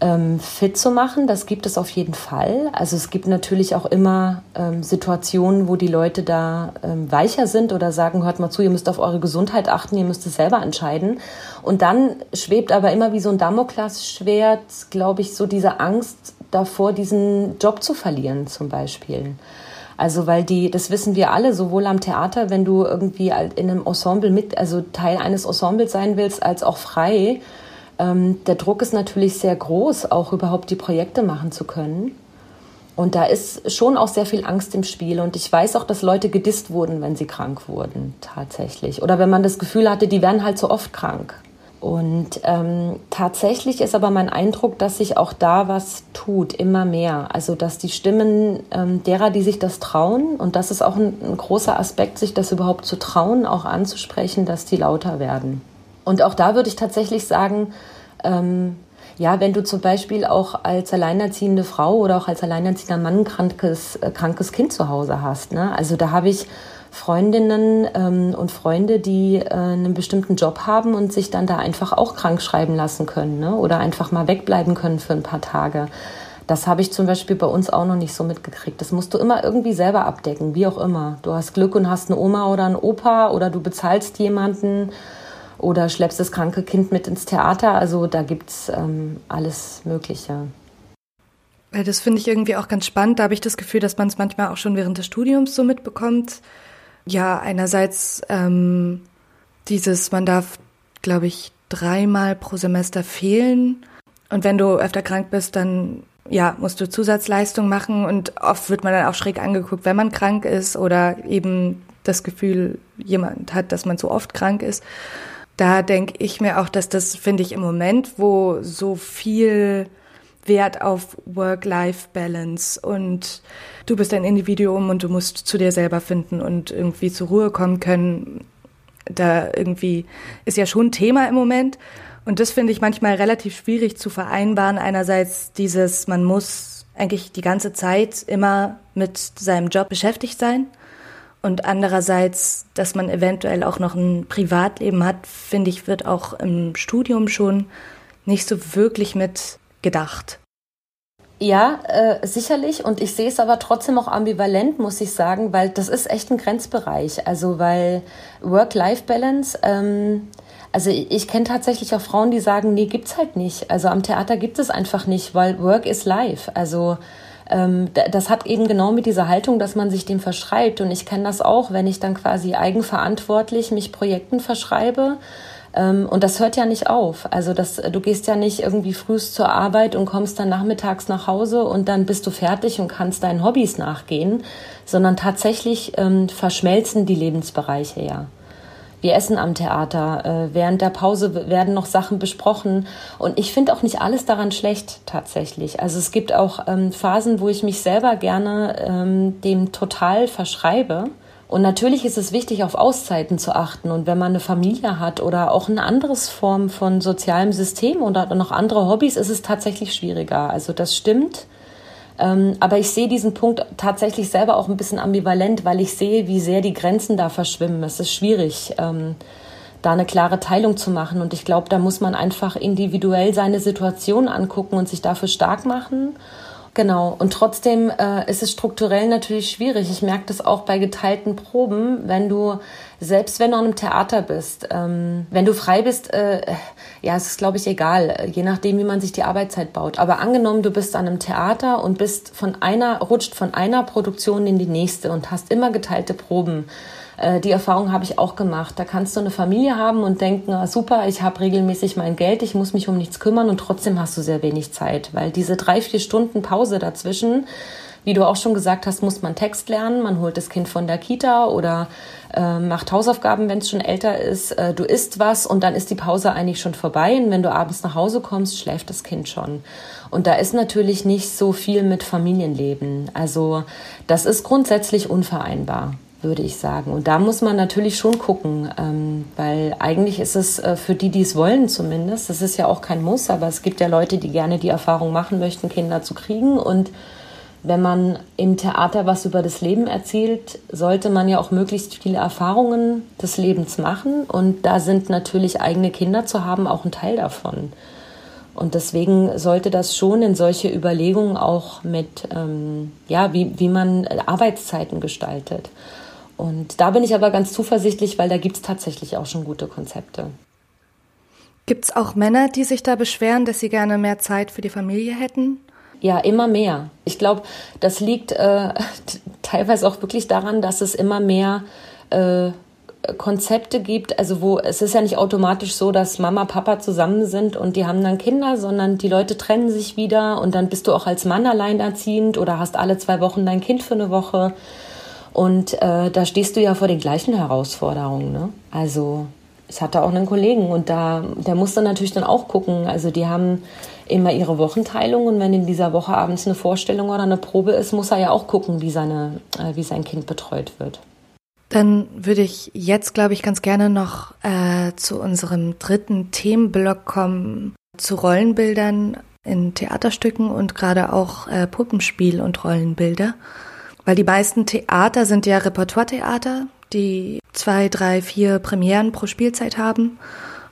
ähm, fit zu machen. Das gibt es auf jeden Fall. Also es gibt natürlich auch immer ähm, Situationen, wo die Leute da ähm, weicher sind oder sagen, hört mal zu, ihr müsst auf eure Gesundheit achten, ihr müsst es selber entscheiden. Und dann schwebt aber immer wie so ein Damoklesschwert, glaube ich, so diese Angst davor, diesen Job zu verlieren zum Beispiel. Also weil die, das wissen wir alle, sowohl am Theater, wenn du irgendwie in einem Ensemble mit, also Teil eines Ensembles sein willst, als auch frei. Ähm, der Druck ist natürlich sehr groß, auch überhaupt die Projekte machen zu können. Und da ist schon auch sehr viel Angst im Spiel. Und ich weiß auch, dass Leute gedisst wurden, wenn sie krank wurden, tatsächlich. Oder wenn man das Gefühl hatte, die werden halt so oft krank. Und ähm, tatsächlich ist aber mein Eindruck, dass sich auch da was tut, immer mehr. Also dass die Stimmen ähm, derer, die sich das trauen, und das ist auch ein, ein, großer Aspekt, sich das überhaupt zu trauen, auch anzusprechen, dass die lauter werden. Und auch da würde ich tatsächlich sagen, ähm, ja, wenn du zum Beispiel auch als alleinerziehende Frau oder auch als alleinerziehender Mann ein krankes, äh, krankes Kind zu Hause hast. Ne? Also da habe ich Freundinnen ähm, und Freunde, die äh, einen bestimmten Job haben und sich dann da einfach auch krank schreiben lassen können ne? oder einfach mal wegbleiben können für ein paar Tage. Das habe ich zum Beispiel bei uns auch noch nicht so mitgekriegt. Das musst du immer irgendwie selber abdecken, wie auch immer. Du hast Glück und hast eine Oma oder einen Opa oder du bezahlst jemanden oder schleppst das kranke Kind mit ins Theater. Also da gibt's ähm, alles Mögliche. Das finde ich irgendwie auch ganz spannend. Da habe ich das Gefühl, dass man es manchmal auch schon während des Studiums so mitbekommt ja, einerseits ähm, dieses, man darf, glaube ich, dreimal pro Semester fehlen. Und wenn du öfter krank bist, dann ja, musst du Zusatzleistung machen und oft wird man dann auch schräg angeguckt, wenn man krank ist oder eben das Gefühl jemand hat, dass man so oft krank ist. Da denke ich mir auch, dass das finde ich im Moment, wo so viel Wert auf Work-Life-Balance und du bist ein Individuum und du musst zu dir selber finden und irgendwie zur Ruhe kommen können. Da irgendwie ist ja schon Thema im Moment. Und das finde ich manchmal relativ schwierig zu vereinbaren. Einerseits dieses, man muss eigentlich die ganze Zeit immer mit seinem Job beschäftigt sein. Und andererseits, dass man eventuell auch noch ein Privatleben hat, finde ich, wird auch im Studium schon nicht so wirklich mit gedacht. Ja, äh, sicherlich. Und ich sehe es aber trotzdem auch ambivalent, muss ich sagen, weil das ist echt ein Grenzbereich. Also weil Work-Life-Balance, ähm, also ich, ich kenne tatsächlich auch Frauen, die sagen, nee, gibt's halt nicht. Also am Theater gibt es einfach nicht, weil Work is Life. Also das hat eben genau mit dieser Haltung, dass man sich dem verschreibt. Und ich kenne das auch, wenn ich dann quasi eigenverantwortlich mich Projekten verschreibe ähm, und das hört ja nicht auf. Also das, du gehst ja nicht irgendwie frühst zur Arbeit und kommst dann nachmittags nach Hause und dann bist du fertig und kannst deinen Hobbys nachgehen, sondern tatsächlich ähm, verschmelzen die Lebensbereiche ja. Wir essen am Theater. Äh, während der Pause werden noch Sachen besprochen. Und ich finde auch nicht alles daran schlecht, tatsächlich. Also es gibt auch ähm, Phasen, wo ich mich selber gerne ähm, dem total verschreibe und natürlich ist es wichtig, auf Auszeiten zu achten. Und wenn man eine Familie hat oder auch eine andere Form von sozialem System oder noch andere Hobbys, ist es tatsächlich schwieriger. Also das stimmt. Ähm, aber ich sehe diesen Punkt tatsächlich selber auch ein bisschen ambivalent, weil ich sehe, wie sehr die Grenzen da verschwimmen. Es ist schwierig, ähm, da eine klare Teilung zu machen. Und ich glaube, da muss man einfach individuell seine Situation angucken und sich dafür stark machen Genau. Und trotzdem äh, ist es strukturell natürlich schwierig. Ich merke das auch bei geteilten Proben, wenn du, selbst wenn du an einem Theater bist, ähm, wenn du frei bist, äh, ja, es ist, glaube ich, egal, je nachdem, wie man sich die Arbeitszeit baut. Aber angenommen, du bist an einem Theater und bist von einer, rutscht von einer Produktion in die nächste und hast immer geteilte Proben äh, die Erfahrung habe ich auch gemacht. Da kannst du eine Familie haben und denken, ah, super, ich habe regelmäßig mein Geld, ich muss mich um nichts kümmern und trotzdem hast du sehr wenig Zeit, weil diese drei, vier Stunden Pause dazwischen, wie du auch schon gesagt hast, muss man Text lernen, man holt das Kind von der Kita oder äh, macht Hausaufgaben, wenn es schon älter ist. Äh, du isst was und dann ist die Pause eigentlich schon vorbei. Und wenn du abends nach Hause kommst, schläft das Kind schon. Und da ist natürlich nicht so viel mit Familienleben. Also das ist grundsätzlich unvereinbar würde ich sagen. Und da muss man natürlich schon gucken, ähm, weil eigentlich ist es äh, für die, die es wollen zumindest, das ist ja auch kein Muss, aber es gibt ja Leute, die gerne die Erfahrung machen möchten, Kinder zu kriegen. Und wenn man im Theater was über das Leben erzählt, sollte man ja auch möglichst viele Erfahrungen des Lebens machen. Und da sind natürlich eigene Kinder zu haben auch ein Teil davon. Und deswegen sollte das schon in solche Überlegungen auch mit, ähm, ja, wie, wie man Arbeitszeiten gestaltet. Und da bin ich aber ganz zuversichtlich, weil da gibt es tatsächlich auch schon gute Konzepte. Gibt es auch Männer, die sich da beschweren, dass sie gerne mehr Zeit für die Familie hätten? Ja, immer mehr. Ich glaube, das liegt äh, [laughs] teilweise auch wirklich daran, dass es immer mehr äh, Konzepte gibt, also wo es ist ja nicht automatisch so, dass Mama, Papa zusammen sind und die haben dann Kinder, sondern die Leute trennen sich wieder und dann bist du auch als Mann alleinerziehend oder hast alle zwei Wochen dein Kind für eine Woche. Und äh, da stehst du ja vor den gleichen Herausforderungen. Ne? Also ich hatte auch einen Kollegen und da, der musste natürlich dann auch gucken. Also die haben immer ihre Wochenteilung und wenn in dieser Woche abends eine Vorstellung oder eine Probe ist, muss er ja auch gucken, wie, seine, äh, wie sein Kind betreut wird. Dann würde ich jetzt, glaube ich, ganz gerne noch äh, zu unserem dritten Themenblock kommen, zu Rollenbildern in Theaterstücken und gerade auch äh, Puppenspiel und Rollenbilder. Weil die meisten Theater sind ja Repertoiretheater, die zwei, drei, vier Premieren pro Spielzeit haben.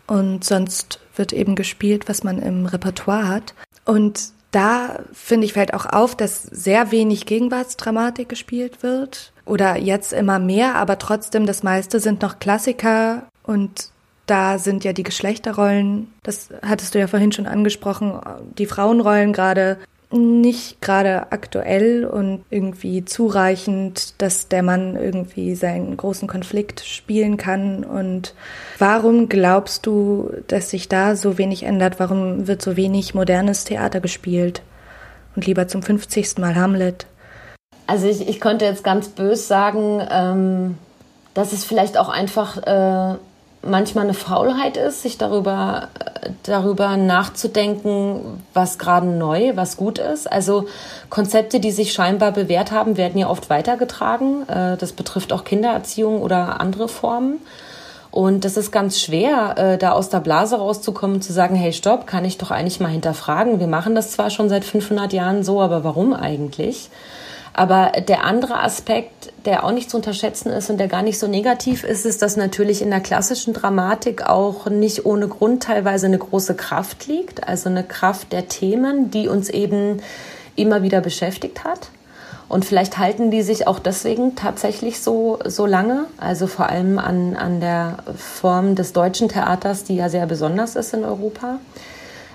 Und sonst wird eben gespielt, was man im Repertoire hat. Und da finde ich fällt auch auf, dass sehr wenig Gegenwartsdramatik gespielt wird oder jetzt immer mehr, aber trotzdem das meiste sind noch Klassiker und da sind ja die Geschlechterrollen, das hattest du ja vorhin schon angesprochen, die Frauenrollen gerade nicht gerade aktuell und irgendwie zureichend, dass der Mann irgendwie seinen großen Konflikt spielen kann. Und warum glaubst du, dass sich da so wenig ändert? Warum wird so wenig modernes Theater gespielt? Und lieber zum 50. Mal Hamlet? Also ich, ich könnte jetzt ganz bös sagen, ähm, dass es vielleicht auch einfach äh, manchmal eine Faulheit ist, sich darüber, darüber nachzudenken, was gerade neu, was gut ist. Also Konzepte, die sich scheinbar bewährt haben, werden ja oft weitergetragen. Äh, das betrifft auch Kindererziehung oder andere Formen. Und das ist ganz schwer, äh, da aus der Blase rauszukommen zu sagen, hey, stopp, kann ich doch eigentlich mal hinterfragen. Wir machen das zwar schon seit 500 Jahren so, aber warum eigentlich? Aber der andere Aspekt, der auch nicht zu unterschätzen ist und der gar nicht so negativ ist, ist, dass natürlich in der klassischen Dramatik auch nicht ohne Grund teilweise eine große Kraft liegt, also eine Kraft der Themen, die uns eben immer wieder beschäftigt hat. Und vielleicht halten die sich auch deswegen tatsächlich so, so lange, also vor allem an, an der Form des deutschen Theaters, die ja sehr besonders ist in Europa.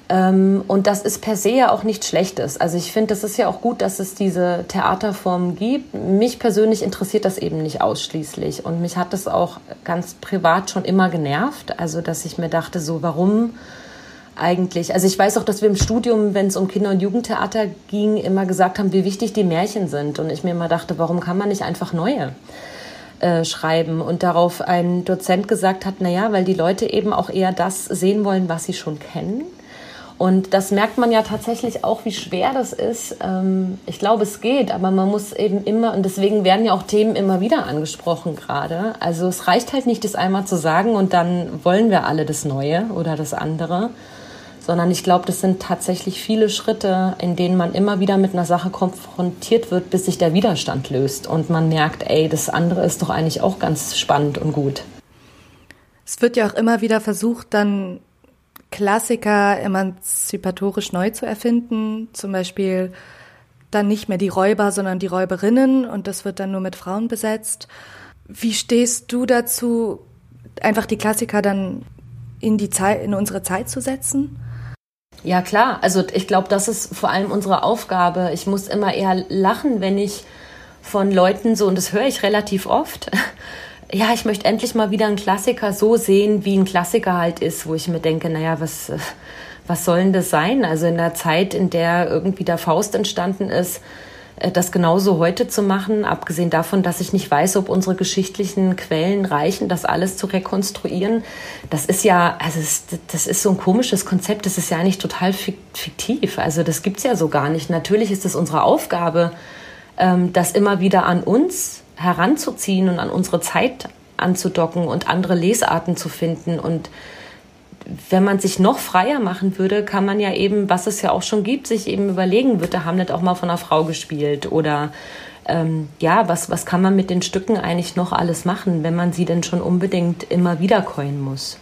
Ähm, und das ist per se ja auch nichts Schlechtes. Also ich finde, das ist ja auch gut, dass es diese Theaterform gibt. Mich persönlich interessiert das eben nicht ausschließlich. Und mich hat das auch ganz privat schon immer genervt. Also dass ich mir dachte, so warum eigentlich? Also ich weiß auch, dass wir im Studium, wenn es um Kinder- und Jugendtheater ging, immer gesagt haben, wie wichtig die Märchen sind. Und ich mir immer dachte, warum kann man nicht einfach neue? Äh, schreiben und darauf ein Dozent gesagt hat, na ja, weil die Leute eben auch eher das sehen wollen, was sie schon kennen und das merkt man ja tatsächlich auch, wie schwer das ist. Ähm, ich glaube, es geht, aber man muss eben immer, und deswegen werden ja auch Themen immer wieder angesprochen gerade. Also es reicht halt nicht, das einmal zu sagen und dann wollen wir alle das Neue oder das andere, sondern ich glaube, das sind tatsächlich viele Schritte, in denen man immer wieder mit einer Sache konfrontiert wird, bis sich der Widerstand löst und man merkt, ey, das andere ist doch eigentlich auch ganz spannend und gut. Es wird ja auch immer wieder versucht, dann Klassiker emanzipatorisch neu zu erfinden. Zum Beispiel dann nicht mehr die Räuber, sondern die Räuberinnen und das wird dann nur mit Frauen besetzt. Wie stehst du dazu, einfach die Klassiker dann in die Zeit, in unsere Zeit zu setzen? Ja, klar. Also ich glaube, das ist vor allem unsere Aufgabe. Ich muss immer eher lachen, wenn ich von Leuten so, und das höre ich relativ oft, ja, ich möchte endlich mal wieder einen Klassiker so sehen, wie ein Klassiker halt ist, wo ich mir denke, naja, was, was soll denn das sein? Also in der Zeit, in der irgendwie der Faust entstanden ist, äh, das genauso heute zu machen, abgesehen davon, dass ich nicht weiß, ob unsere geschichtlichen Quellen reichen, das alles zu rekonstruieren. Das ist ja, also das ist so ein komisches Konzept, das ist ja eigentlich total fiktiv. Also das gibt's ja so gar nicht. Natürlich ist es unsere Aufgabe, ähm, das immer wieder an uns heranzuziehen und an unsere Zeit anzudocken und andere Lesarten zu finden. Und wenn man sich noch freier machen würde, kann man ja eben, was es ja auch schon gibt, sich eben überlegen, wird der Hamlet auch mal von einer Frau gespielt oder ähm, ja, was, was kann man mit den Stücken eigentlich noch alles machen, wenn man sie denn schon unbedingt immer wieder coin muss?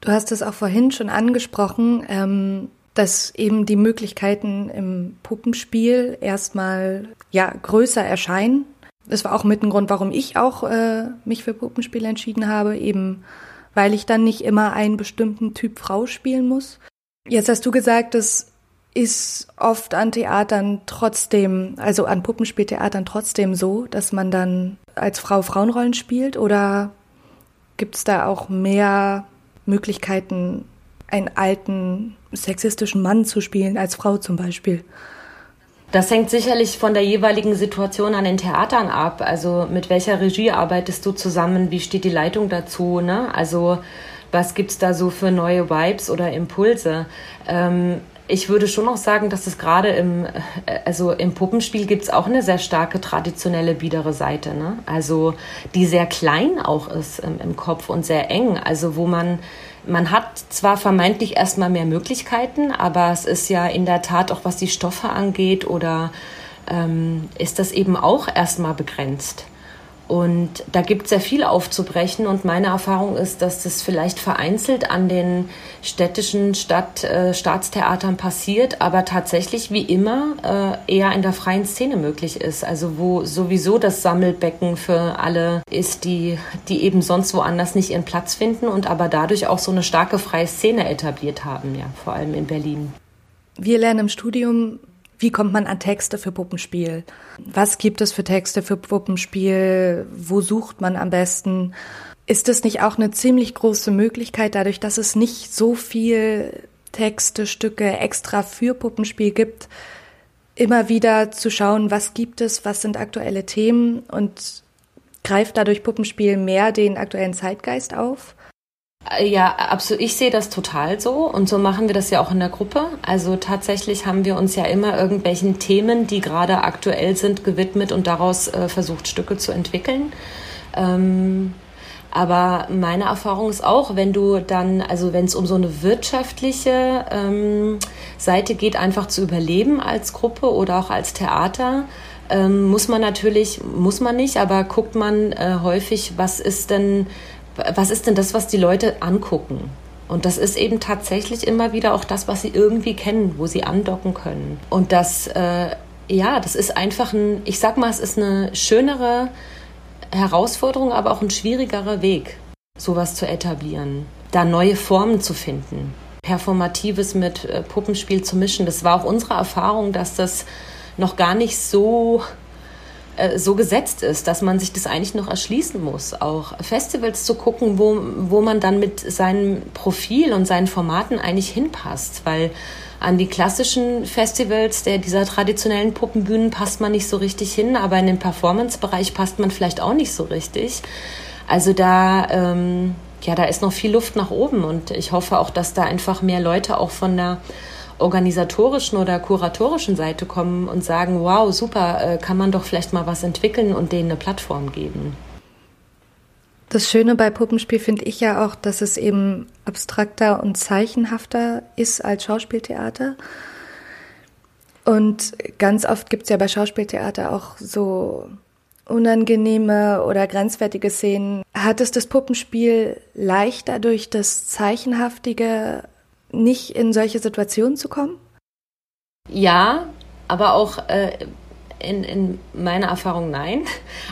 Du hast es auch vorhin schon angesprochen, ähm, dass eben die Möglichkeiten im Puppenspiel erstmal ja größer erscheinen das war auch mit ein Grund, warum ich auch äh, mich für Puppenspiel entschieden habe, eben weil ich dann nicht immer einen bestimmten Typ Frau spielen muss. Jetzt hast du gesagt, dass ist oft an Theatern trotzdem, also an Puppenspieltheatern trotzdem so, dass man dann als Frau Frauenrollen spielt oder gibt es da auch mehr Möglichkeiten, einen alten sexistischen Mann zu spielen als Frau zum Beispiel? Das hängt sicherlich von der jeweiligen Situation an den Theatern ab. Also mit welcher Regie arbeitest du zusammen? Wie steht die Leitung dazu? Ne? Also was gibt es da so für neue Vibes oder Impulse? Ähm, ich würde schon noch sagen, dass es gerade im, äh, also im Puppenspiel gibt es auch eine sehr starke traditionelle biedere Seite, ne? Also die sehr klein auch ist im, im Kopf und sehr eng. Also wo man man hat zwar vermeintlich erstmal mehr Möglichkeiten, aber es ist ja in der Tat auch was die Stoffe angeht oder ähm, ist das eben auch erstmal begrenzt. Und da gibt es sehr viel aufzubrechen. Und meine Erfahrung ist, dass das vielleicht vereinzelt an den städtischen Stadt, äh, Staatstheatern passiert, aber tatsächlich wie immer äh, eher in der freien Szene möglich ist. Also wo sowieso das Sammelbecken für alle ist, die, die eben sonst woanders nicht ihren Platz finden und aber dadurch auch so eine starke freie Szene etabliert haben, ja, vor allem in Berlin. Wir lernen im Studium wie kommt man an Texte für Puppenspiel? Was gibt es für Texte für Puppenspiel? Wo sucht man am besten? Ist es nicht auch eine ziemlich große Möglichkeit, dadurch, dass es nicht so viel Texte, Stücke extra für Puppenspiel gibt, immer wieder zu schauen, was gibt es, was sind aktuelle Themen und greift dadurch Puppenspiel mehr den aktuellen Zeitgeist auf? Äh, ja, absolut. Ich sehe das total so und so machen wir das ja auch in der Gruppe. Also tatsächlich haben wir uns ja immer irgendwelchen Themen, die gerade aktuell sind, gewidmet und daraus äh, versucht, Stücke zu entwickeln. Ähm, aber meine Erfahrung ist auch, wenn du dann, also wenn es um so eine wirtschaftliche ähm, Seite geht, einfach zu überleben als Gruppe oder auch als Theater, ähm, muss man natürlich, muss man nicht, aber guckt man äh, häufig, was ist denn was ist denn das, was die Leute angucken? Und das ist eben tatsächlich immer wieder auch das, was sie irgendwie kennen, wo sie andocken können. Und das, äh, ja, das ist einfach ein, ich sag mal, es ist eine schönere Herausforderung, aber auch ein schwierigerer Weg, sowas zu etablieren, da neue Formen zu finden, Performatives mit äh, Puppenspiel zu mischen. Das war auch unsere Erfahrung, dass das noch gar nicht so so gesetzt ist, dass man sich das eigentlich noch erschließen muss, auch Festivals zu gucken, wo, wo man dann mit seinem Profil und seinen Formaten eigentlich hinpasst, weil an die klassischen Festivals der, dieser traditionellen Puppenbühnen passt man nicht so richtig hin, aber in den Performance-Bereich passt man vielleicht auch nicht so richtig. Also da, ähm, ja, da ist noch viel Luft nach oben und ich hoffe auch, dass da einfach mehr Leute auch von der organisatorischen oder kuratorischen Seite kommen und sagen, wow, super, äh, kann man doch vielleicht mal was entwickeln und denen eine Plattform geben. Das Schöne bei Puppenspiel finde ich ja auch, dass es eben abstrakter und zeichenhafter ist als Schauspieltheater. Und ganz oft gibt es ja bei Schauspieltheater auch so unangenehme oder grenzwertige Szenen. Hat es das Puppenspiel leichter durch das Zeichenhaftige nicht in solche Situationen zu kommen? Ja, aber auch äh, in, in meiner Erfahrung nein.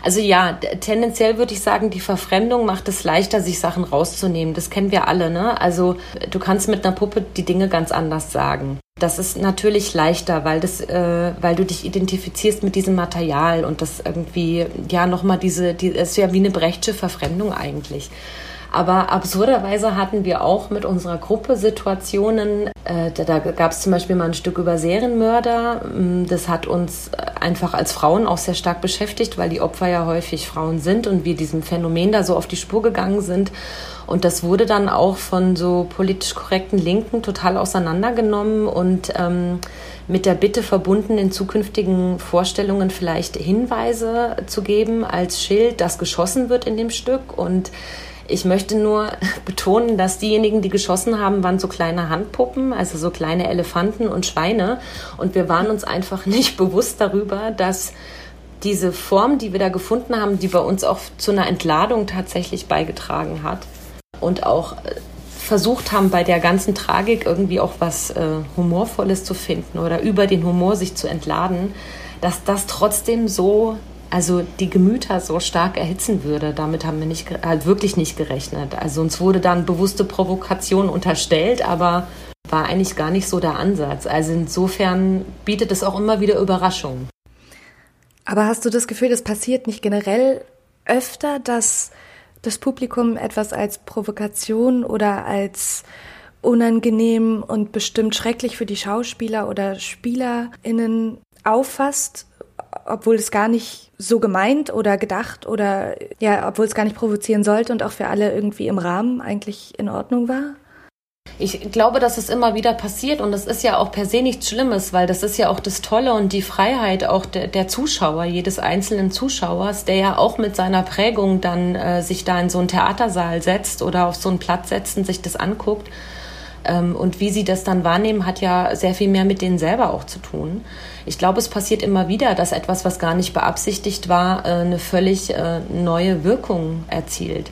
Also ja, tendenziell würde ich sagen, die Verfremdung macht es leichter, sich Sachen rauszunehmen. Das kennen wir alle, ne? Also du kannst mit einer Puppe die Dinge ganz anders sagen. Das ist natürlich leichter, weil das, äh, weil du dich identifizierst mit diesem Material und das irgendwie ja nochmal diese, die ist ja wie eine Brechtsche Verfremdung eigentlich. Aber absurderweise hatten wir auch mit unserer Gruppe Situationen, äh, da, da gab es zum Beispiel mal ein Stück über Serienmörder. Mm, das hat uns einfach als Frauen auch sehr stark beschäftigt, weil die Opfer ja häufig Frauen sind und wir diesem Phänomen da so auf die Spur gegangen sind. Und das wurde dann auch von so politisch korrekten Linken total auseinandergenommen und ähm, mit der Bitte verbunden, in zukünftigen Vorstellungen vielleicht Hinweise zu geben als Schild, das geschossen wird in dem Stück. Und ich möchte nur [laughs] betonen, dass diejenigen, die geschossen haben, waren so kleine Handpuppen, also so kleine Elefanten und Schweine. Und wir waren uns einfach [laughs] nicht bewusst darüber, dass diese Form, die wir da gefunden haben, die bei uns auch zu einer Entladung tatsächlich beigetragen hat und auch äh, versucht haben, bei der ganzen Tragik irgendwie auch was äh, Humorvolles zu finden oder über den Humor sich zu entladen, dass das trotzdem so also die Gemüter so stark erhitzen würde. Damit haben wir nicht, halt wirklich nicht gerechnet. Also uns wurde dann bewusste Provokation unterstellt, aber war eigentlich gar nicht so der Ansatz. Also insofern bietet es auch immer wieder Überraschungen. Aber hast du das Gefühl, das passiert nicht generell öfter, dass das Publikum etwas als Provokation oder als unangenehm und bestimmt schrecklich für die Schauspieler oder SpielerInnen auffasst, obwohl es gar nicht so gemeint oder gedacht oder ja, obwohl es gar nicht provozieren sollte und auch für alle irgendwie im Rahmen eigentlich in Ordnung war? Ich glaube, dass es immer wieder passiert und das ist ja auch per se nichts Schlimmes, weil das ist ja auch das Tolle und die Freiheit auch der, der Zuschauer, jedes einzelnen Zuschauers, der ja auch mit seiner Prägung dann äh, sich da in so einen Theatersaal setzt oder auf so einen Platz setzt und sich das anguckt. Ähm, und wie sie das dann wahrnehmen, hat ja sehr viel mehr mit denen selber auch zu tun. Ich glaube, es passiert immer wieder, dass etwas, was gar nicht beabsichtigt war, äh, eine völlig äh, neue Wirkung erzielt.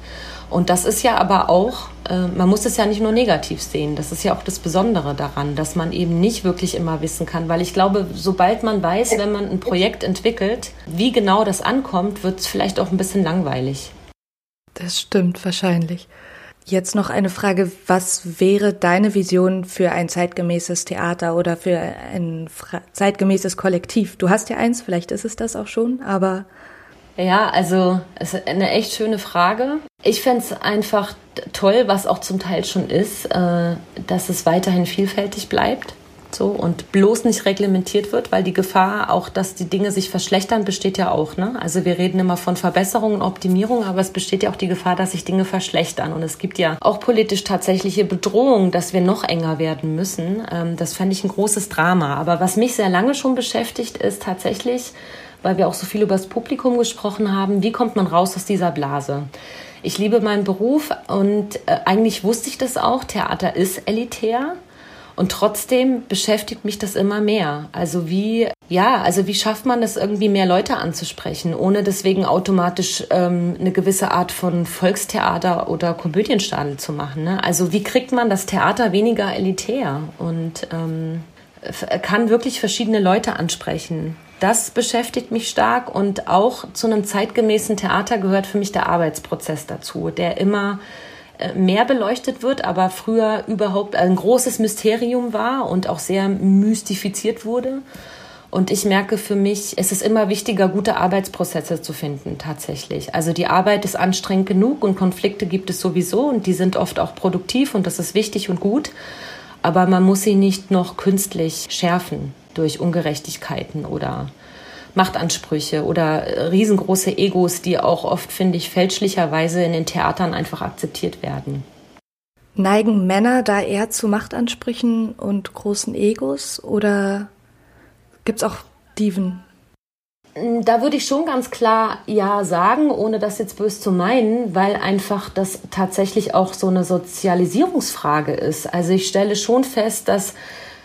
Und das ist ja aber auch, äh, man muss es ja nicht nur negativ sehen. Das ist ja auch das Besondere daran, dass man eben nicht wirklich immer wissen kann. Weil ich glaube, sobald man weiß, wenn man ein Projekt entwickelt, wie genau das ankommt, wird es vielleicht auch ein bisschen langweilig. Das stimmt wahrscheinlich. Jetzt noch eine Frage, was wäre deine Vision für ein zeitgemäßes Theater oder für ein zeitgemäßes Kollektiv? Du hast ja eins, vielleicht ist es das auch schon, aber ja, also es ist eine echt schöne Frage. Ich fände es einfach toll, was auch zum Teil schon ist, äh, dass es weiterhin vielfältig bleibt. So, und bloß nicht reglementiert wird, weil die Gefahr auch, dass die Dinge sich verschlechtern, besteht ja auch. Ne? Also wir reden immer von Verbesserung und Optimierung, aber es besteht ja auch die Gefahr, dass sich Dinge verschlechtern. Und es gibt ja auch politisch tatsächliche Bedrohung, dass wir noch enger werden müssen. Ähm, das fände ich ein großes Drama. Aber was mich sehr lange schon beschäftigt, ist tatsächlich, weil wir auch so viel über das Publikum gesprochen haben, wie kommt man raus aus dieser Blase? Ich liebe meinen Beruf und äh, eigentlich wusste ich das auch. Theater ist elitär. Und trotzdem beschäftigt mich das immer mehr. Also wie, ja, also wie schafft man es irgendwie mehr Leute anzusprechen, ohne deswegen automatisch ähm, eine gewisse Art von Volkstheater oder Komödienstadel zu machen. Ne? Also wie kriegt man das Theater weniger elitär und ähm, kann wirklich verschiedene Leute ansprechen? Das beschäftigt mich stark und auch zu einem zeitgemäßen Theater gehört für mich der Arbeitsprozess dazu, der immer mehr beleuchtet wird, aber früher überhaupt ein großes Mysterium war und auch sehr mystifiziert wurde. Und ich merke für mich, es ist immer wichtiger, gute Arbeitsprozesse zu finden, tatsächlich. Also die Arbeit ist anstrengend genug und Konflikte gibt es sowieso und die sind oft auch produktiv und das ist wichtig und gut. Aber man muss sie nicht noch künstlich schärfen durch Ungerechtigkeiten oder Machtansprüche oder äh, riesengroße Egos, die auch oft, finde ich, fälschlicherweise in den Theatern einfach akzeptiert werden. Neigen Männer da eher zu Machtansprüchen und großen Egos oder gibt es auch Diven? Mm, da würde ich schon ganz klar Ja sagen, ohne das jetzt böse zu meinen, weil einfach das tatsächlich auch so eine Sozialisierungsfrage ist. Also ich stelle schon fest, dass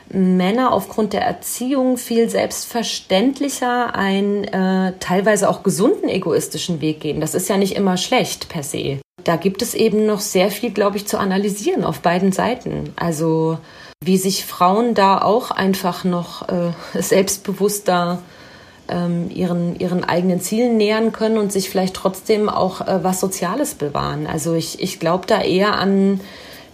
Männer aufgrund der Erziehung viel selbstverständlicher einen äh, teilweise auch gesunden egoistischen Weg gehen. Das ist ja nicht immer schlecht per se. Da gibt es eben noch sehr viel, glaube ich, zu analysieren auf beiden Seiten. Also wie sich Frauen da auch einfach noch äh, [laughs] selbstbewusster ähm, ihren, ihren eigenen Zielen nähern können und sich vielleicht trotzdem auch äh, was Soziales bewahren. Also ich, ich glaube da eher an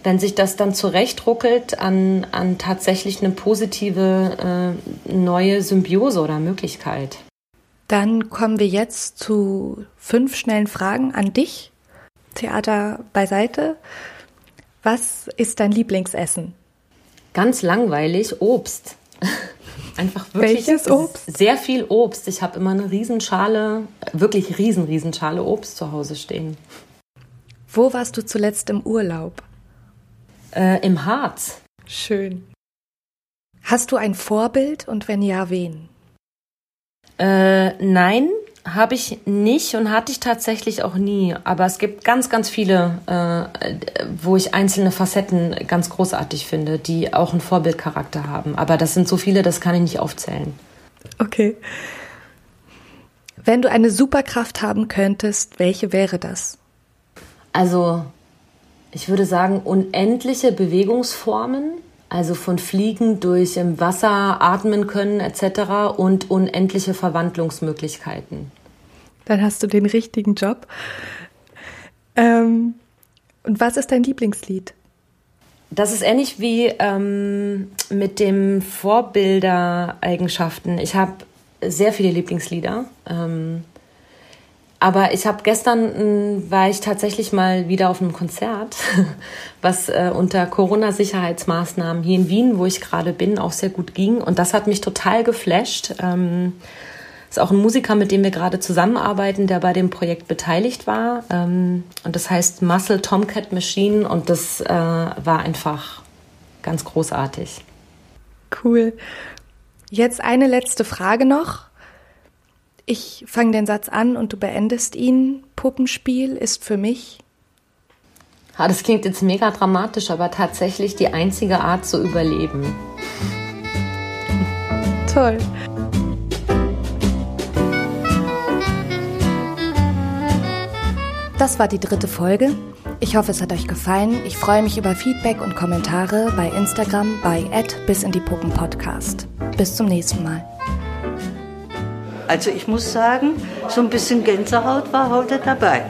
wenn sich das dann zurechtruckelt an, an tatsächlich eine positive äh, neue Symbiose oder Möglichkeit. Dann kommen wir jetzt zu fünf schnellen Fragen an dich. Theater beiseite. Was ist dein Lieblingsessen? Ganz langweilig, Obst. [laughs] Einfach wirklich Welches Obst? sehr viel Obst. Ich habe immer eine Riesenschale, wirklich riesen, Riesenschale Obst zu Hause stehen. Wo warst du zuletzt im Urlaub? Äh, Im Harz. Schön. Hast du ein Vorbild und wenn ja, wen? Äh, nein, habe ich nicht und hatte ich tatsächlich auch nie. Aber es gibt ganz, ganz viele, äh, wo ich einzelne Facetten ganz großartig finde, die auch einen Vorbildcharakter haben. Aber das sind so viele, das kann ich nicht aufzählen. Okay. Wenn du eine Superkraft haben könntest, welche wäre das? Also ich würde sagen, unendliche Bewegungsformen, also von Fliegen durch im Wasser atmen können etc. und unendliche Verwandlungsmöglichkeiten. Dann hast du den richtigen Job. Ähm, und was ist dein Lieblingslied? Das ist ähnlich wie ähm, mit dem Vorbildereigenschaften. Ich habe sehr viele Lieblingslieder. Ähm, aber ich habe gestern äh, war ich tatsächlich mal wieder auf einem Konzert, [laughs] was äh, unter Corona-Sicherheitsmaßnahmen hier in Wien, wo ich gerade bin, auch sehr gut ging. Und das hat mich total geflasht. Ähm, ist auch ein Musiker, mit dem wir gerade zusammenarbeiten, der bei dem Projekt beteiligt war. Ähm, und das heißt Muscle Tomcat Machine und das äh, war einfach ganz großartig. Cool. Jetzt eine letzte Frage noch. Ich fange den Satz an und du beendest ihn. Puppenspiel ist für mich. Ja, das klingt jetzt mega dramatisch, aber tatsächlich die einzige Art zu überleben. Toll. Das war die dritte Folge. Ich hoffe, es hat euch gefallen. Ich freue mich über Feedback und Kommentare bei Instagram bei bis in die Puppen Podcast. Bis zum nächsten Mal. Also ich muss sagen, so ein bisschen Gänsehaut war heute dabei.